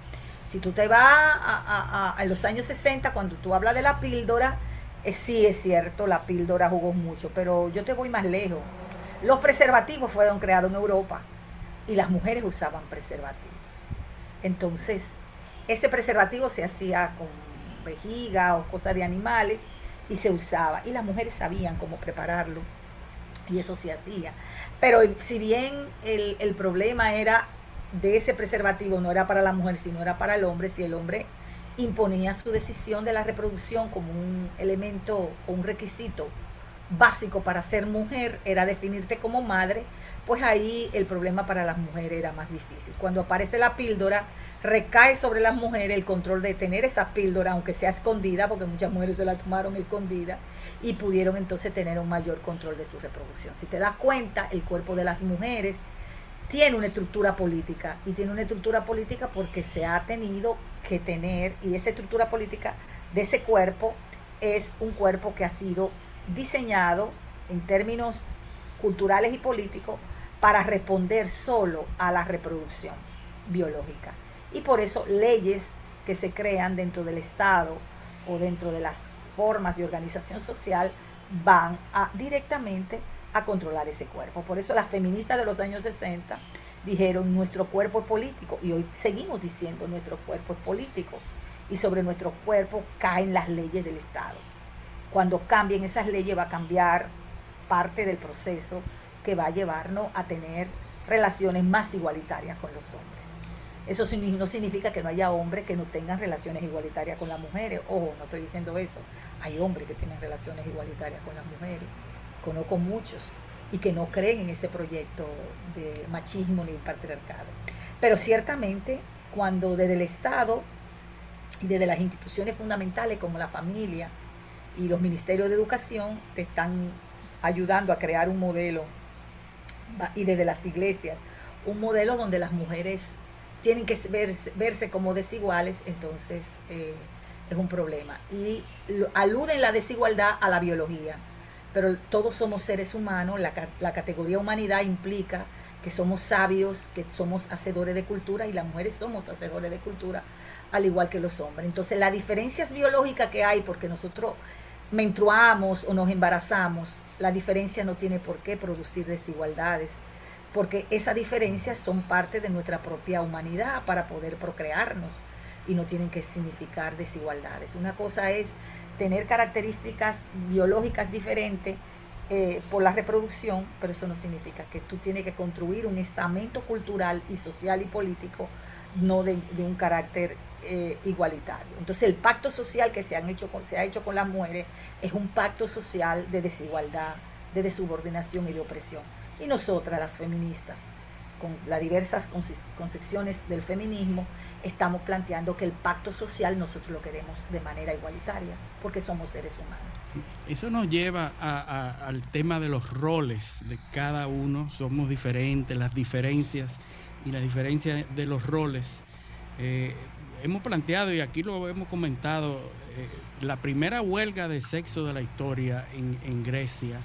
Si tú te vas a, los años 60, cuando tú hablas de la píldora, eh, sí es cierto, la píldora jugó mucho, pero yo te voy más lejos. Los preservativos fueron creados en Europa y las mujeres usaban preservativos. Entonces, ese preservativo se hacía con vejiga o cosas de animales y se usaba. Y las mujeres sabían cómo prepararlo y eso se hacía. Pero si bien el problema era de ese preservativo, no era para la mujer, sino era para el hombre, si el hombre imponía su decisión de la reproducción como un elemento o un requisito básico para ser mujer, era definirte como madre, pues ahí el problema para las mujeres era más difícil. Cuando aparece la píldora, recae sobre las mujeres el control de tener esa píldora, aunque sea escondida, porque muchas mujeres se la tomaron escondida, y pudieron entonces tener un mayor control de su reproducción. Si te das cuenta, el cuerpo de las mujeres tiene una estructura política, y tiene una estructura política porque se ha tenido que tener, y esa estructura política de ese cuerpo es un cuerpo que ha sido diseñado en términos culturales y políticos para responder solo a la reproducción biológica. Y por eso leyes que se crean dentro del Estado o dentro de las formas de organización social van a, directamente a controlar ese cuerpo. Por eso las feministas de los años 60 dijeron nuestro cuerpo es político y hoy seguimos diciendo nuestro cuerpo es político y sobre nuestro cuerpo caen las leyes del Estado. Cuando cambien esas leyes va a cambiar parte del proceso que va a llevarnos a tener relaciones más igualitarias con los hombres. Eso no significa que no haya hombres que no tengan relaciones igualitarias con las mujeres. Ojo, no estoy diciendo eso. Hay hombres que tienen relaciones igualitarias con las mujeres. Conozco muchos y que no creen en ese proyecto de machismo ni patriarcado. Pero ciertamente cuando desde el Estado y desde las instituciones fundamentales como la familia y los ministerios de educación te están ayudando a crear un modelo y desde las iglesias, un modelo donde las mujeres tienen que verse, como desiguales, entonces eh, es un problema. Y aluden la desigualdad a la biología, pero todos somos seres humanos, la, la categoría humanidad implica que somos sabios, que somos hacedores de cultura y las mujeres somos hacedores de cultura, al igual que los hombres. Entonces las diferencias biológicas que hay, porque nosotros menstruamos o nos embarazamos, la diferencia no tiene por qué producir desigualdades, porque esas diferencias son parte de nuestra propia humanidad para poder procrearnos y no tienen que significar desigualdades. Una cosa es tener características biológicas diferentes eh, por la reproducción, pero eso no significa que tú tienes que construir un estamento cultural y social y político no de, un carácter eh, igualitario. Entonces el pacto social que se, han hecho se ha hecho con las mujeres es un pacto social de desigualdad, de desubordinación y de opresión. Y nosotras, las feministas, con las diversas concepciones del feminismo, estamos planteando que el pacto social nosotros lo queremos de manera igualitaria, porque somos seres humanos. Eso nos lleva al tema de los roles de cada uno, somos diferentes, las diferencias y la diferencia de los roles. Eh, hemos planteado y aquí lo hemos comentado, eh, la primera huelga de sexo de la historia en, Grecia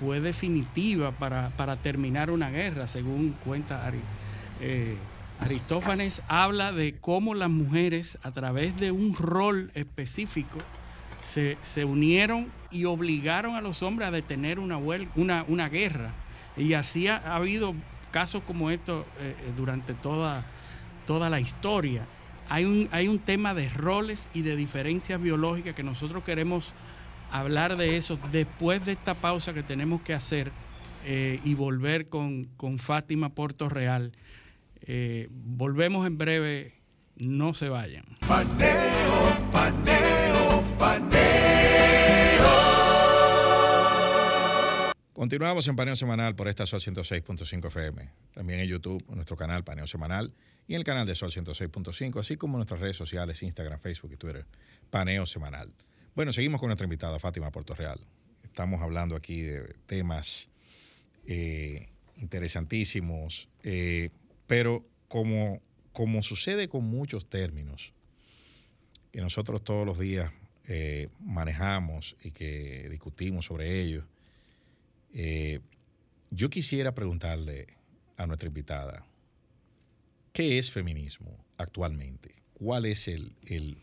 fue definitiva para, terminar una guerra, según cuenta eh, Aristófanes, habla de cómo las mujeres a través de un rol específico se, unieron y obligaron a los hombres a detener una, una, una guerra. Y así ha, habido casos como estos eh, durante toda, toda la historia hay un, hay un tema de roles y de diferencias biológicas que nosotros queremos hablar de eso después de esta pausa que tenemos que hacer eh, y volver con, Fátima Porto Real. Eh, volvemos en breve, no se vayan. Continuamos en Paneo Semanal por esta Sol 106.5 FM. También en YouTube, en nuestro canal Paneo Semanal y en el canal de Sol 106.5, así como en nuestras redes sociales, Instagram, Facebook y Twitter, Paneo Semanal. Bueno, seguimos con nuestra invitada Fátima Puerto Real. Estamos hablando aquí de temas eh, interesantísimos, eh, pero como, como sucede con muchos términos que nosotros todos los días eh, manejamos y que discutimos sobre ellos, yo quisiera preguntarle a nuestra invitada, ¿qué es feminismo actualmente? ¿Cuál es el, el,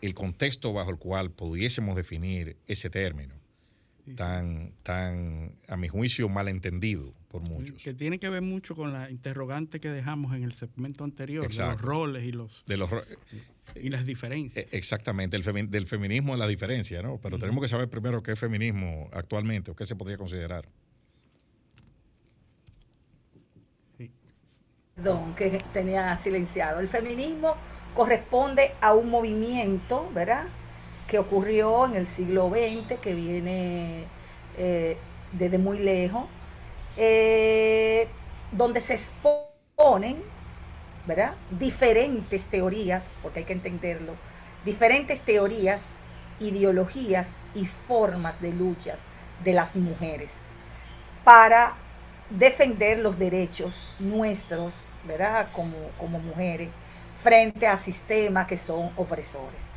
el contexto bajo el cual pudiésemos definir ese término? Tan, tan, a mi juicio, malentendido por muchos. Que tiene que ver mucho con la interrogante que dejamos en el segmento anterior, de los roles y los, de los y las diferencias. E, exactamente, el del feminismo es la diferencia, ¿no? Pero tenemos que saber primero qué es feminismo actualmente o qué se podría considerar. Sí. Perdón, que tenía silenciado. El feminismo corresponde a un movimiento, ¿verdad? Que ocurrió en el siglo XX, que viene eh, desde muy lejos, eh, donde se exponen ¿verdad? diferentes teorías, porque hay que entenderlo, diferentes teorías, ideologías y formas de luchas de las mujeres para defender los derechos nuestros, ¿verdad? Como, como mujeres, frente a sistemas que son opresores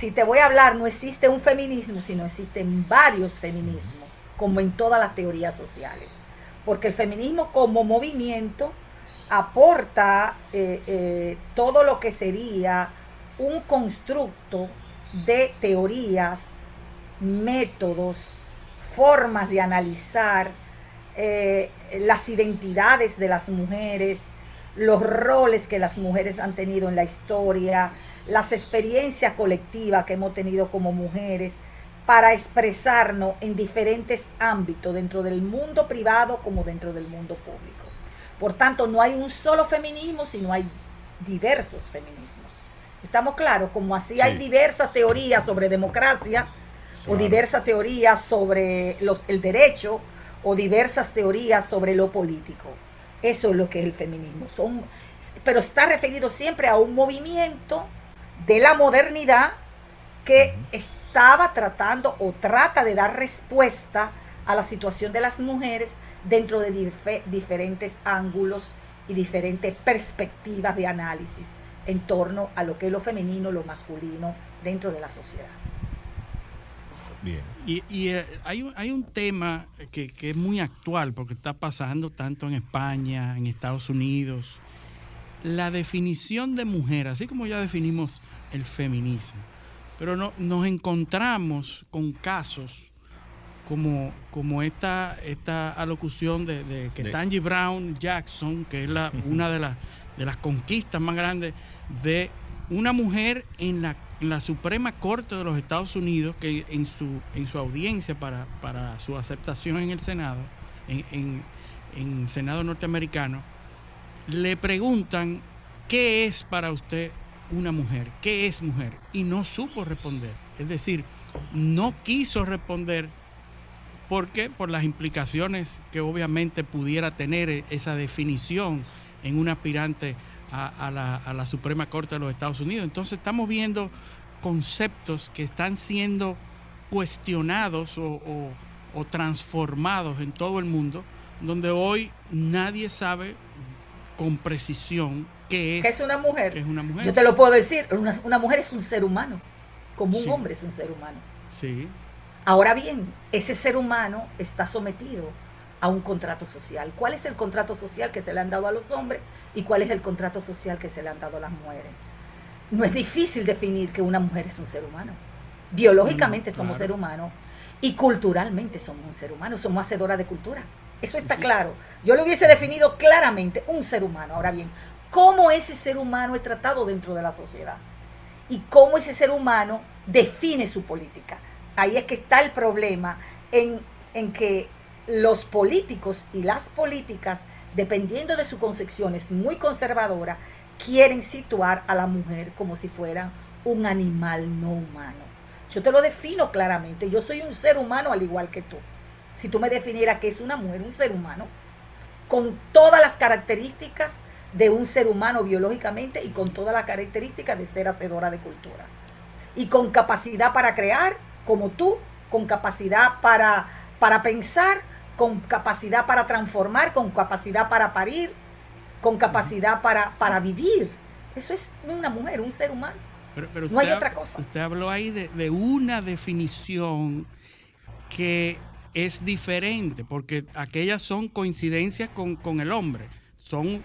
si te voy a hablar, no existe un feminismo, sino existen varios feminismos, como en todas las teorías sociales. Porque el feminismo como movimiento aporta eh, eh, todo lo que sería un constructo de teorías, métodos, formas de analizar eh, las identidades de las mujeres, los roles que las mujeres han tenido en la historia, las experiencias colectivas que hemos tenido como mujeres para expresarnos en diferentes ámbitos, dentro del mundo privado como dentro del mundo público. Por tanto, no hay un solo feminismo, sino hay diversos feminismos. ¿Estamos claros? Como así hay diversas teorías sobre democracia, o diversas teorías sobre los, el derecho, o diversas teorías sobre lo político. Eso es lo que es el feminismo. Son, pero está referido siempre a un movimiento de la modernidad que estaba tratando o trata de dar respuesta a la situación de las mujeres dentro de diferentes ángulos y diferentes perspectivas de análisis en torno a lo que es lo femenino, lo masculino dentro de la sociedad. Bien. Y, eh, hay, un, hay, un tema que, que, es muy actual porque está pasando tanto en España, en Estados Unidos, la definición de mujer, así como ya definimos el feminismo. Pero no, nos encontramos con casos como, como esta, esta alocución de, de que Tangy Brown Jackson, que es la, una de las, de las conquistas más grandes de una mujer en la, la, Suprema Corte de los Estados Unidos, que en su, en su audiencia para, para su aceptación en el Senado, en, en, en Senado norteamericano, le preguntan qué es para usted una mujer, qué es mujer, y no supo responder. Es decir, no quiso responder porque por las implicaciones que obviamente pudiera tener esa definición en un aspirante a, la, Suprema Corte de los Estados Unidos. Entonces estamos viendo conceptos que están siendo cuestionados o transformados en todo el mundo, donde hoy nadie sabe con precisión qué es, ¿Qué es una mujer. es una mujer. Yo te lo puedo decir, una, mujer es un ser humano, como un hombre es un ser humano. Sí. Ahora bien, ese ser humano está sometido a un contrato social. ¿Cuál es el contrato social que se le han dado a los hombres y cuál es el contrato social que se le han dado a las mujeres? No es difícil definir que una mujer es un ser humano. Biológicamente mm, somos ser humanos y culturalmente somos un ser humano, somos hacedora de cultura. Eso está claro. Yo lo hubiese definido claramente, un ser humano. Ahora bien, ¿cómo ese ser humano es tratado dentro de la sociedad? Y cómo ese ser humano define su política. Ahí es que está el problema en, en que los políticos y las políticas, dependiendo de su concepción, es muy conservadora, quieren situar a la mujer como si fuera un animal no humano. Yo te lo defino claramente. Yo soy un ser humano al igual que tú. Si tú me definieras que es una mujer, un ser humano, con todas las características de un ser humano biológicamente y con todas las características de ser hacedora de cultura. Y con capacidad para crear, como tú, con capacidad para, para pensar, con capacidad para transformar, con capacidad para parir, con capacidad para, para vivir. Eso es una mujer, un ser humano. Pero, no hay otra cosa. Usted habló ahí de, de una definición que es diferente, porque aquellas son coincidencias con, con el hombre. Son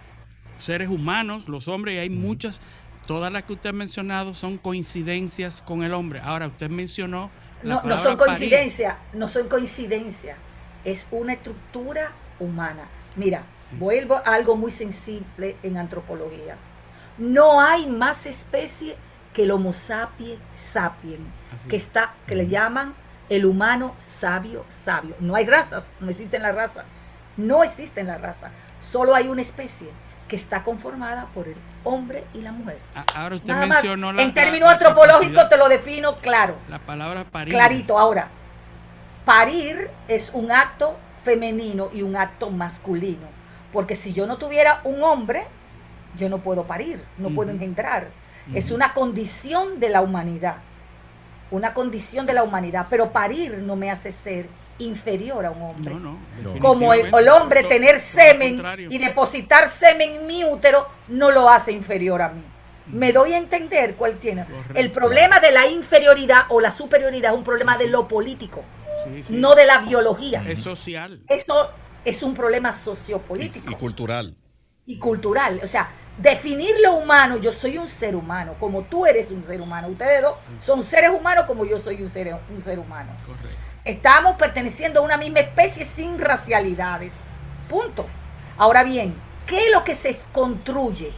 seres humanos, los hombres, y hay muchas, todas las que usted ha mencionado son coincidencias con el hombre. Ahora, usted mencionó... no, no son coincidencias, no son coincidencias, es una estructura humana. Mira, vuelvo a algo muy sensible en antropología. No hay más especie que el Homo sapiens sapiens, que está, que le llaman el humano sabio sabio. No hay razas, no existen las razas. No existen las razas. Solo hay una especie que está conformada por el hombre y la mujer. Ah, ahora usted mencionó la, En términos antropológicos te lo defino claro. La palabra parir. Clarito. Ahora, parir es un acto femenino y un acto masculino. Porque si yo no tuviera un hombre, yo no puedo parir, no puedo engendrar. Es una condición de la humanidad. Una condición de la humanidad. Pero parir no me hace ser inferior a un hombre. Como el, hombre tener semen y depositar semen en mi útero no lo hace inferior a mí. Me doy a entender cuál tiene. El problema de la inferioridad o la superioridad es un problema de lo político, no de la biología. Es social. Eso es un problema sociopolítico. Y, cultural. Y cultural. O sea, definir lo humano, yo soy un ser humano, como tú eres un ser humano. Ustedes dos son seres humanos como yo soy un ser, un ser humano. Correcto. Estamos perteneciendo a una misma especie sin racialidades. Punto. Ahora bien, ¿qué es lo que se construye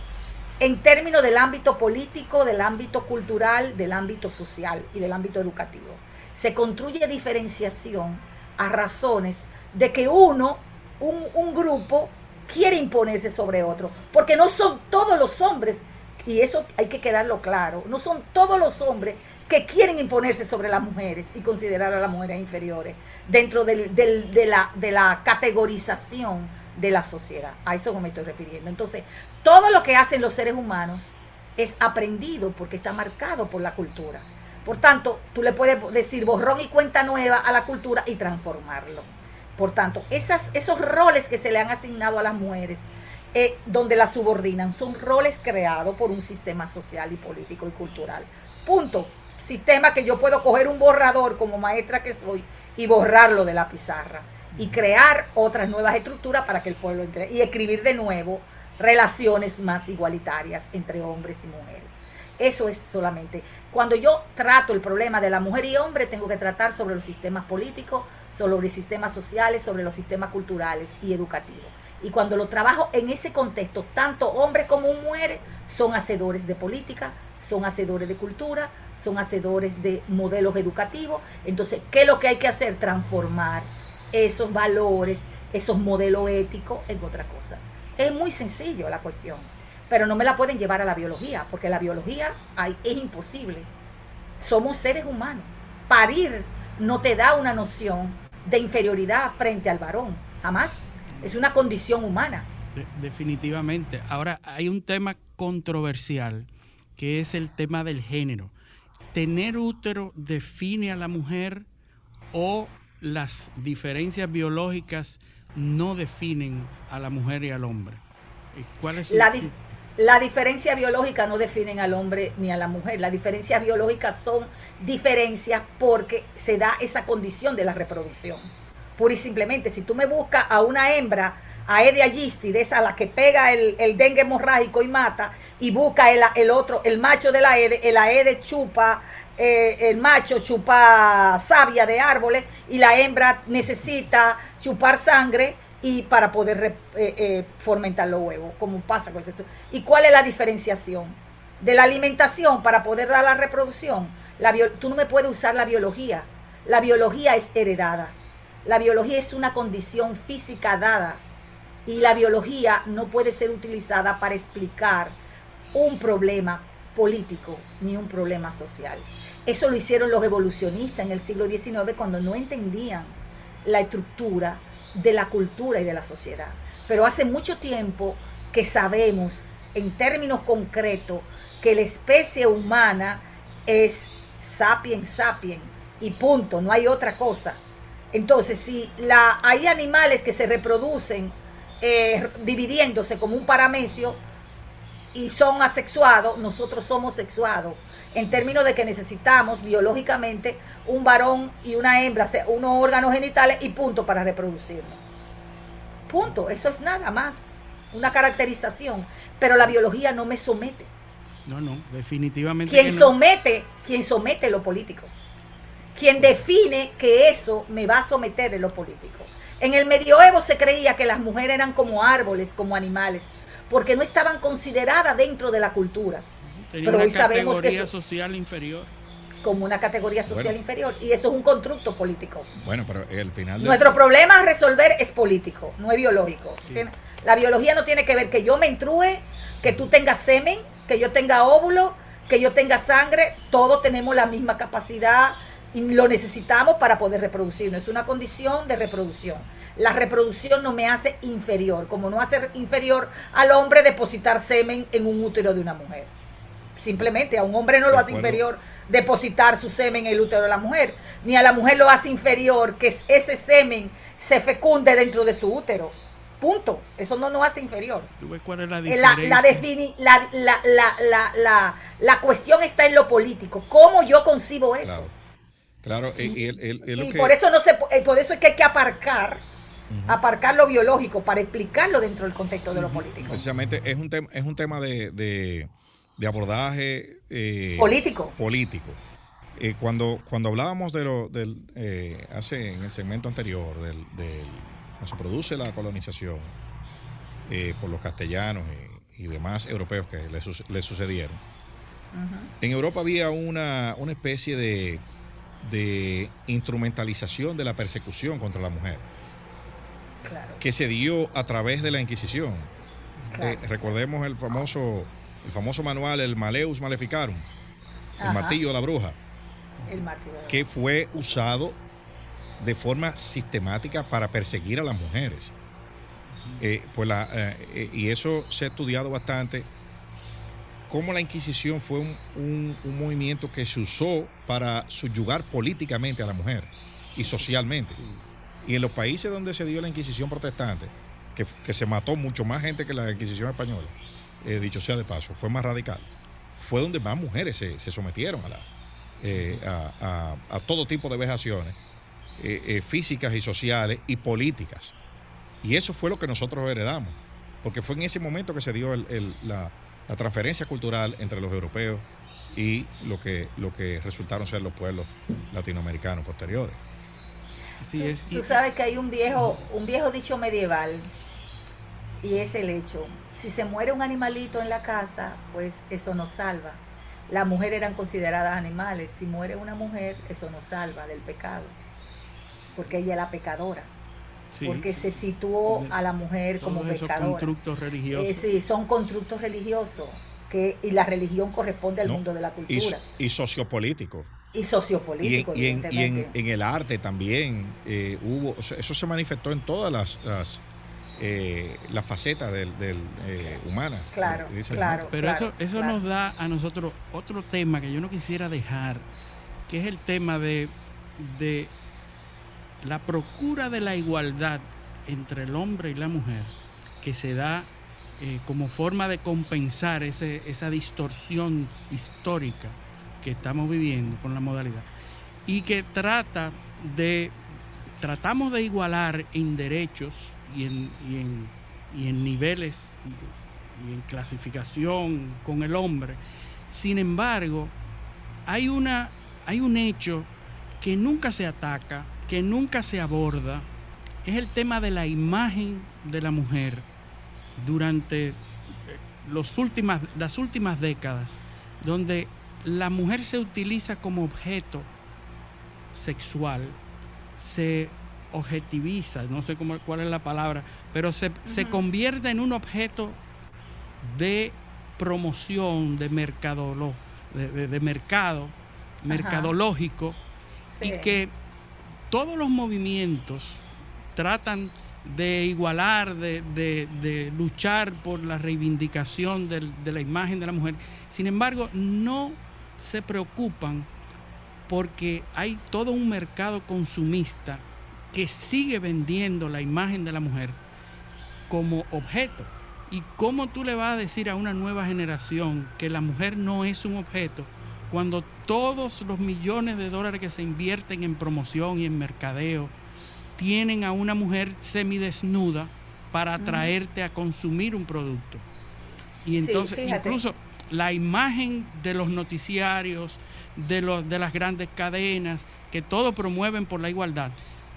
en términos del ámbito político, del ámbito cultural, del ámbito social y del ámbito educativo? Se construye diferenciación a razones de que uno, un, un grupo, quiere imponerse sobre otro, porque no son todos los hombres, y eso hay que quedarlo claro, no son todos los hombres que quieren imponerse sobre las mujeres y considerar a las mujeres inferiores dentro de, la, de la categorización de la sociedad. A eso me estoy refiriendo. Entonces, todo lo que hacen los seres humanos es aprendido porque está marcado por la cultura. Por tanto, tú le puedes decir borrón y cuenta nueva a la cultura y transformarlo. Por tanto, esas, esos roles que se le han asignado a las mujeres, eh, donde las subordinan, son roles creados por un sistema social y político y cultural. Punto sistema que yo puedo coger un borrador como maestra que soy y borrarlo de la pizarra y crear otras nuevas estructuras para que el pueblo entre y escribir de nuevo relaciones más igualitarias entre hombres y mujeres. Eso es solamente. Cuando yo trato el problema de la mujer y hombre, tengo que tratar sobre los sistemas políticos, sobre sistemas sociales, sobre los sistemas culturales y educativos. Y cuando lo trabajo en ese contexto, tanto hombres como mujeres son hacedores de política, son hacedores de cultura, son hacedores de modelos educativos. Entonces, ¿qué es lo que hay que hacer? Transformar esos valores, esos modelos éticos en otra cosa. Es muy sencillo la cuestión, pero no me la pueden llevar a la biología, porque la biología es imposible. Somos seres humanos. Parir no te da una noción de inferioridad frente al varón, jamás. Es una condición humana. definitivamente. Ahora, hay un tema controversial, que es el tema del género tener útero define a la mujer o las diferencias biológicas no definen a la mujer y al hombre? ¿Cuál es la, la diferencia biológica no definen al hombre ni a la mujer. Las diferencias biológicas son diferencias porque se da esa condición de la reproducción. Pura y simplemente, si tú me buscas a una hembra Aedes aegypti, de esa la que pega el, dengue hemorrágico y mata, y busca el, el otro, el macho de la Aedes, el Aedes chupa, eh, el macho chupa savia de árboles y la hembra necesita chupar sangre y para poder eh, eh, fomentar los huevos, como pasa con. ¿Y cuál es la diferenciación? De la alimentación para poder dar la reproducción. La tú no me puedes usar la biología. La biología es heredada. La biología es una condición física dada y la biología no puede ser utilizada para explicar un problema político ni un problema social. Eso lo hicieron los evolucionistas en el siglo XIX cuando no entendían la estructura de la cultura y de la sociedad. Pero hace mucho tiempo que sabemos en términos concretos que la especie humana es sapiens sapiens y punto, no hay otra cosa. Entonces, si hay animales que se reproducen eh, dividiéndose como un paramecio y son asexuados, nosotros somos sexuados, en términos de que necesitamos biológicamente un varón y una hembra, unos órganos genitales y punto para reproducirnos. Punto, eso es nada más, una caracterización, pero la biología no me somete. No, no, definitivamente. Quien somete, quien somete lo político. Quien define que eso me va a someter en lo político. En el medioevo se creía que las mujeres eran como árboles, como animales, porque no estaban consideradas dentro de la cultura. Pero hoy sabemos que social inferior. Como una categoría social inferior. Y eso es un constructo político. Bueno, pero el final. Nuestro problema a resolver es político, no es biológico. La biología no tiene que ver que yo me intruje, que tú tengas semen, que yo tenga óvulo, que yo tenga sangre. Todos tenemos la misma capacidad y lo necesitamos para poder reproducirnos. Es una condición de reproducción. La reproducción no me hace inferior, como no hace inferior al hombre depositar semen en un útero de una mujer. Simplemente a un hombre no lo hace inferior depositar su semen en el útero de la mujer, ni a la mujer lo hace inferior que ese semen se fecunde dentro de su útero. Punto. Eso no nos hace inferior. cuál es la La, la, la, cuestión está en lo político. ¿Cómo yo concibo eso? Claro, y, por eso no se, eh, por eso es que hay que aparcar, aparcar lo biológico para explicarlo dentro del contexto de lo político. Precisamente es un tema, es un tema de, de, abordaje eh, político. Político. Eh, cuando, cuando hablábamos de lo del hace en el segmento anterior del, cuando se produce la colonización por los castellanos y, demás europeos que le, sucedieron. En Europa había una, una especie de de instrumentalización de la persecución contra la mujer, que se dio a través de la Inquisición. Eh, recordemos el famoso, el famoso manual, el Maleus Maleficarum, el martillo de la bruja, que fue usado de forma sistemática para perseguir a las mujeres. Eh, pues la, eh, y eso se ha estudiado bastante cómo la Inquisición fue un, movimiento que se usó para subyugar políticamente a la mujer y socialmente. Y en los países donde se dio la Inquisición protestante, que, se mató mucho más gente que la Inquisición española, eh, dicho sea de paso, fue más radical, fue donde más mujeres se, sometieron a, la, eh, a, todo tipo de vejaciones eh, físicas y sociales y políticas. Y eso fue lo que nosotros heredamos, porque fue en ese momento que se dio la la transferencia cultural entre los europeos y lo que, lo que resultaron ser los pueblos latinoamericanos posteriores. Tú sabes que hay un viejo, un viejo dicho medieval y es el hecho. Si se muere un animalito en la casa, pues eso nos salva. Las mujeres eran consideradas animales. Si muere una mujer, eso nos salva del pecado. Porque ella es la pecadora porque se situó a la mujer como pecadora. Son constructos religiosos. Eh, sí, son constructos religiosos. Que, y la religión corresponde al mundo de la cultura. Y, sociopolítico. Y sociopolítico. Y, en, y en, el arte también eh, hubo, eso se manifestó en todas las, las, eh, facetas del, del humana. Claro, claro. Pero eso, eso nos da a nosotros otro tema que yo no quisiera dejar, que es el tema de, de la procura de la igualdad entre el hombre y la mujer, que se da eh, como forma de compensar esa distorsión histórica que estamos viviendo con la modalidad, y que trata de, tratamos de igualar en derechos y en, y en niveles y en clasificación con el hombre. Sin embargo, hay, una, hay un hecho que nunca se ataca, que nunca se aborda es el tema de la imagen de la mujer durante eh, los últimas, las últimas décadas, donde la mujer se utiliza como objeto sexual, se objetiviza, no sé cómo, cuál es la palabra, pero se, convierte en un objeto de promoción, de, de, mercado, mercadológico, y que todos los movimientos tratan de igualar, de, luchar por la reivindicación de la imagen de la mujer. Sin embargo, no se preocupan porque hay todo un mercado consumista que sigue vendiendo la imagen de la mujer como objeto. ¿Y cómo tú le vas a decir a una nueva generación que la mujer no es un objeto cuando todos los millones de dólares que se invierten en promoción y en mercadeo tienen a una mujer semidesnuda para atraerte a consumir un producto? Y entonces, incluso la imagen de los noticiarios, de, los, de las grandes cadenas, que todo promueven por la igualdad,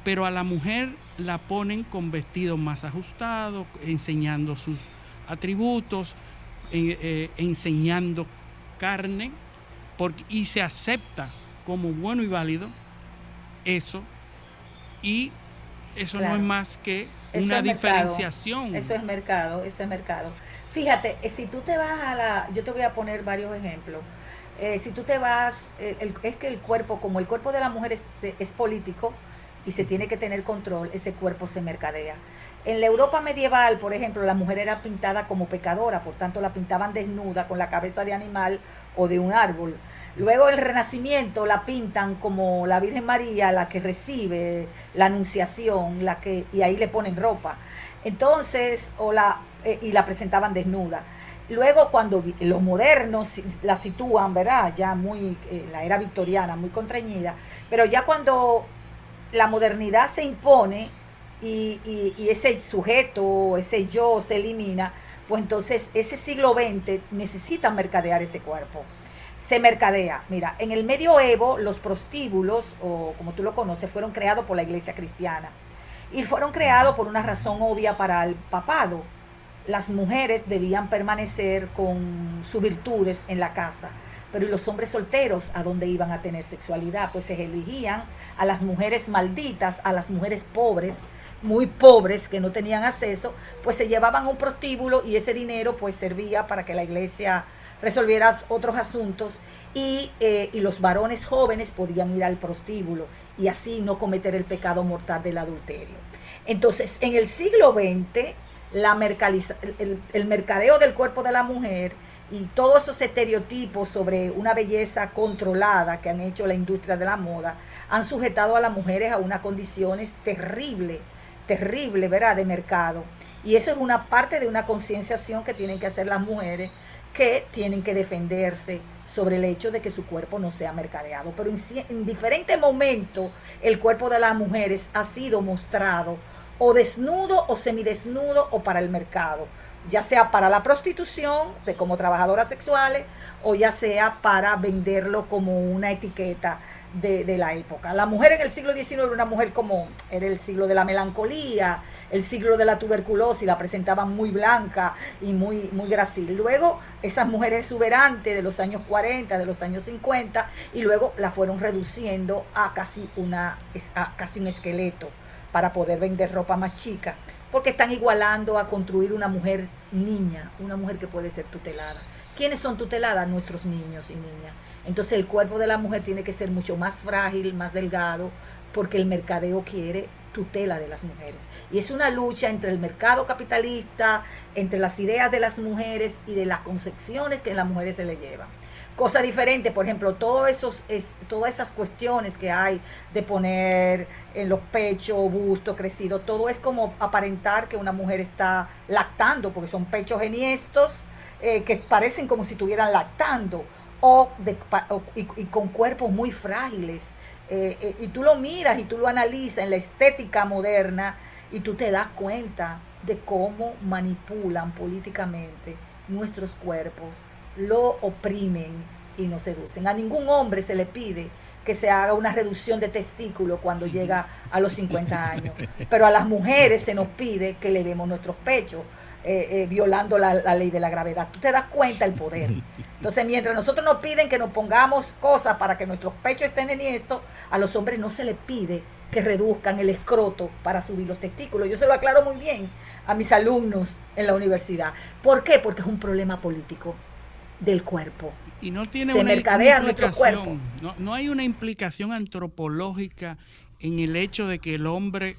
pero a la mujer la ponen con vestidos más ajustados, enseñando sus atributos, eh, enseñando carne, porque, y se acepta como bueno y válido eso, y eso no es más que una diferenciación. Eso es mercado, eso es mercado. Fíjate, eh, si tú te vas a la, yo te voy a poner varios ejemplos. Eh, si tú te vas, es que el cuerpo, como el cuerpo de la mujer es, es político, y se tiene que tener control, ese cuerpo se mercadea. En la Europa medieval, por ejemplo, la mujer era pintada como pecadora, por tanto la pintaban desnuda con la cabeza de animal o de un árbol. Luego el Renacimiento la pintan como la Virgen María, la que recibe la anunciación, la que y ahí le ponen ropa. Entonces, o la eh, y la presentaban desnuda. Luego cuando los modernos la sitúan, ¿verdad? Ya muy eh, la era victoriana, muy contrañida, pero ya cuando la modernidad se impone y, ese sujeto, ese yo se elimina, pues entonces ese siglo XX necesita mercadear ese cuerpo. Se mercadea. Mira, en el medioevo los prostíbulos, o como tú lo conoces, fueron creados por la iglesia cristiana. Y fueron creados por una razón obvia para el papado. Las mujeres debían permanecer con sus virtudes en la casa pero ¿y los hombres solteros a dónde iban a tener sexualidad? Pues se elegían a las mujeres malditas, a las mujeres pobres, muy pobres que no tenían acceso, pues se llevaban un prostíbulo y ese dinero pues servía para que la iglesia resolviera otros asuntos y, eh, y los varones jóvenes podían ir al prostíbulo y así no cometer el pecado mortal del adulterio. Entonces, en el siglo XX, la el mercadeo del cuerpo de la mujer y todos esos estereotipos sobre una belleza controlada que han hecho la industria de la moda han sujetado a las mujeres a unas condiciones terribles, terribles, ¿verdad?, de mercado. Y eso es una parte de una concienciación que tienen que hacer las mujeres que tienen que defenderse sobre el hecho de que su cuerpo no sea mercadeado. Pero en, en diferentes momentos el cuerpo de las mujeres ha sido mostrado o desnudo o semidesnudo o para el mercado ya sea para la prostitución, de como trabajadoras sexuales, o ya sea para venderlo como una etiqueta de, la época. La mujer en el siglo XIX era una mujer como, era el siglo de la melancolía, el siglo de la tuberculosis, la presentaban muy blanca y muy, muy gracil. Luego, esas mujeres exuberantes de los años 40, de los años 50, y luego la fueron reduciendo a casi, una, a casi un esqueleto para poder vender ropa más chica porque están igualando a construir una mujer niña, una mujer que puede ser tutelada. ¿Quiénes son tuteladas? Nuestros niños y niñas. Entonces el cuerpo de la mujer tiene que ser mucho más frágil, más delgado, porque el mercadeo quiere tutela de las mujeres. Y es una lucha entre el mercado capitalista, entre las ideas de las mujeres y de las concepciones que las mujeres se le llevan cosa diferente, por ejemplo, todos esos, es, todas esas cuestiones que hay de poner en los pechos, busto crecido, todo es como aparentar que una mujer está lactando, porque son pechos eniestos eh, que parecen como si estuvieran lactando, o, de, y, con cuerpos muy frágiles. Eh, eh, y tú lo miras y tú lo analizas en la estética moderna y tú te das cuenta de cómo manipulan políticamente nuestros cuerpos lo oprimen y no seducen. A ningún hombre se le pide que se haga una reducción de testículo cuando llega a los 50 años, pero a las mujeres se nos pide que le demos nuestros pechos. Eh, eh, violando la, ley de la gravedad. Tú te das cuenta el poder. Entonces, mientras nosotros nos piden que nos pongamos cosas para que nuestros pechos estén en esto, a los hombres no se les pide que reduzcan el escroto para subir los testículos. Yo se lo aclaro muy bien a mis alumnos en la universidad. ¿Por qué? Porque es un problema político del cuerpo. Y no tiene una mercadea nuestro cuerpo. No, hay una implicación antropológica en el hecho de que el hombre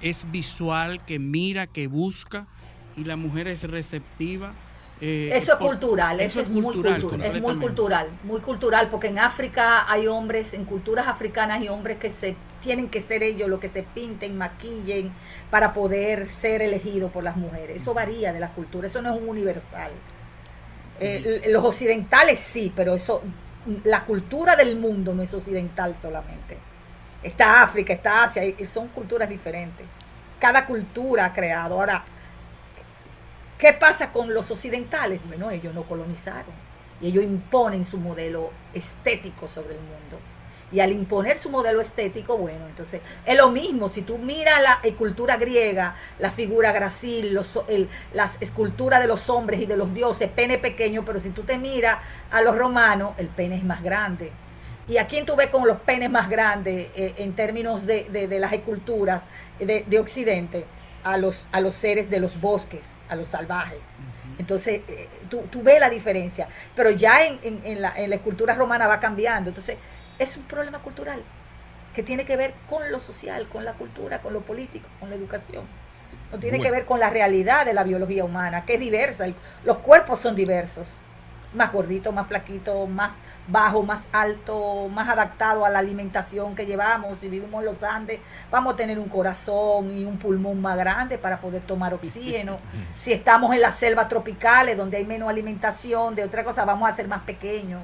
es visual, que mira, que busca, y la mujer es receptiva. Eh, eso es cultural, eso, es, muy cultural, es muy cultural, muy cultural, porque en África hay hombres, en culturas africanas hay hombres que se tienen que ser ellos los que se pinten, maquillen para poder ser elegidos por las mujeres. Eso varía de la cultura, eso no es un universal. Eh, los occidentales sí, pero eso, la cultura del mundo no es occidental solamente. Está África, está Asia, son culturas diferentes. Cada cultura ha creado. Ahora, ¿qué pasa con los occidentales? Bueno, ellos no colonizaron y ellos imponen su modelo estético sobre el mundo. Y al imponer su modelo estético, bueno, entonces es lo mismo. Si tú miras la cultura griega, la figura gracil, los, las esculturas de los hombres y de los dioses, pene pequeño, pero si tú te miras a los romanos, el pene es más grande. ¿Y a quién tú ves con los penes más grandes eh, en términos de, de, las esculturas de, de, Occidente? A los, a los seres de los bosques, a los salvajes. Entonces, eh, tú, tú, ves la diferencia. Pero ya en, en, la, en la escultura romana va cambiando. Entonces, es un problema cultural que tiene que ver con lo social, con la cultura, con lo político, con la educación. No tiene que ver con la realidad de la biología humana, que es diversa. Los cuerpos son diversos. Más gordito, más flaquito, más bajo, más alto, más adaptado a la alimentación que llevamos. Si vivimos en los Andes, vamos a tener un corazón y un pulmón más grande para poder tomar oxígeno. si estamos en las selvas tropicales, donde hay menos alimentación, de otra cosa, vamos a ser más pequeños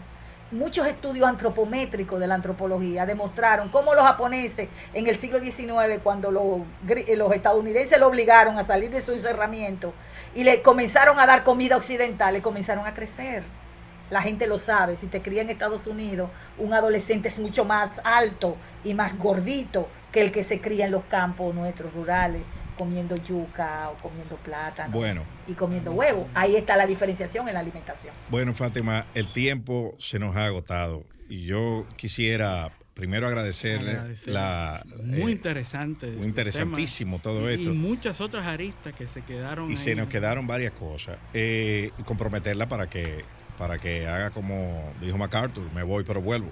muchos estudios antropométricos de la antropología demostraron cómo los japoneses en el siglo XIX, cuando los, los estadounidenses lo obligaron a salir de su encerramiento y le comenzaron a dar comida occidental, le comenzaron a crecer. La gente lo sabe, si te cría en Estados Unidos, un adolescente es mucho más alto y más gordito que el que se cría en los campos nuestros rurales comiendo yuca o comiendo plátano bueno, y comiendo huevo. Ahí está la diferenciación en la alimentación. Bueno, Fátima, el tiempo se nos ha agotado y yo quisiera primero agradecerle la muy eh, interesante muy interesantísimo todo esto y muchas otras aristas que se quedaron y se nos quedaron varias cosas. Eh, y comprometerla para que para que haga como dijo MacArthur me voy pero vuelvo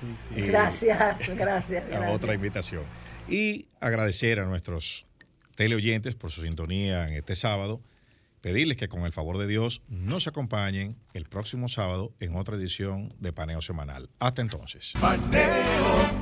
sí, sí. gracias gracias, gracias. otra invitación y agradecer a nuestros teleoyentes por su sintonía en este sábado. Pedirles que con el favor de Dios nos acompañen el próximo sábado en otra edición de Paneo Semanal. Hasta entonces. Paneo,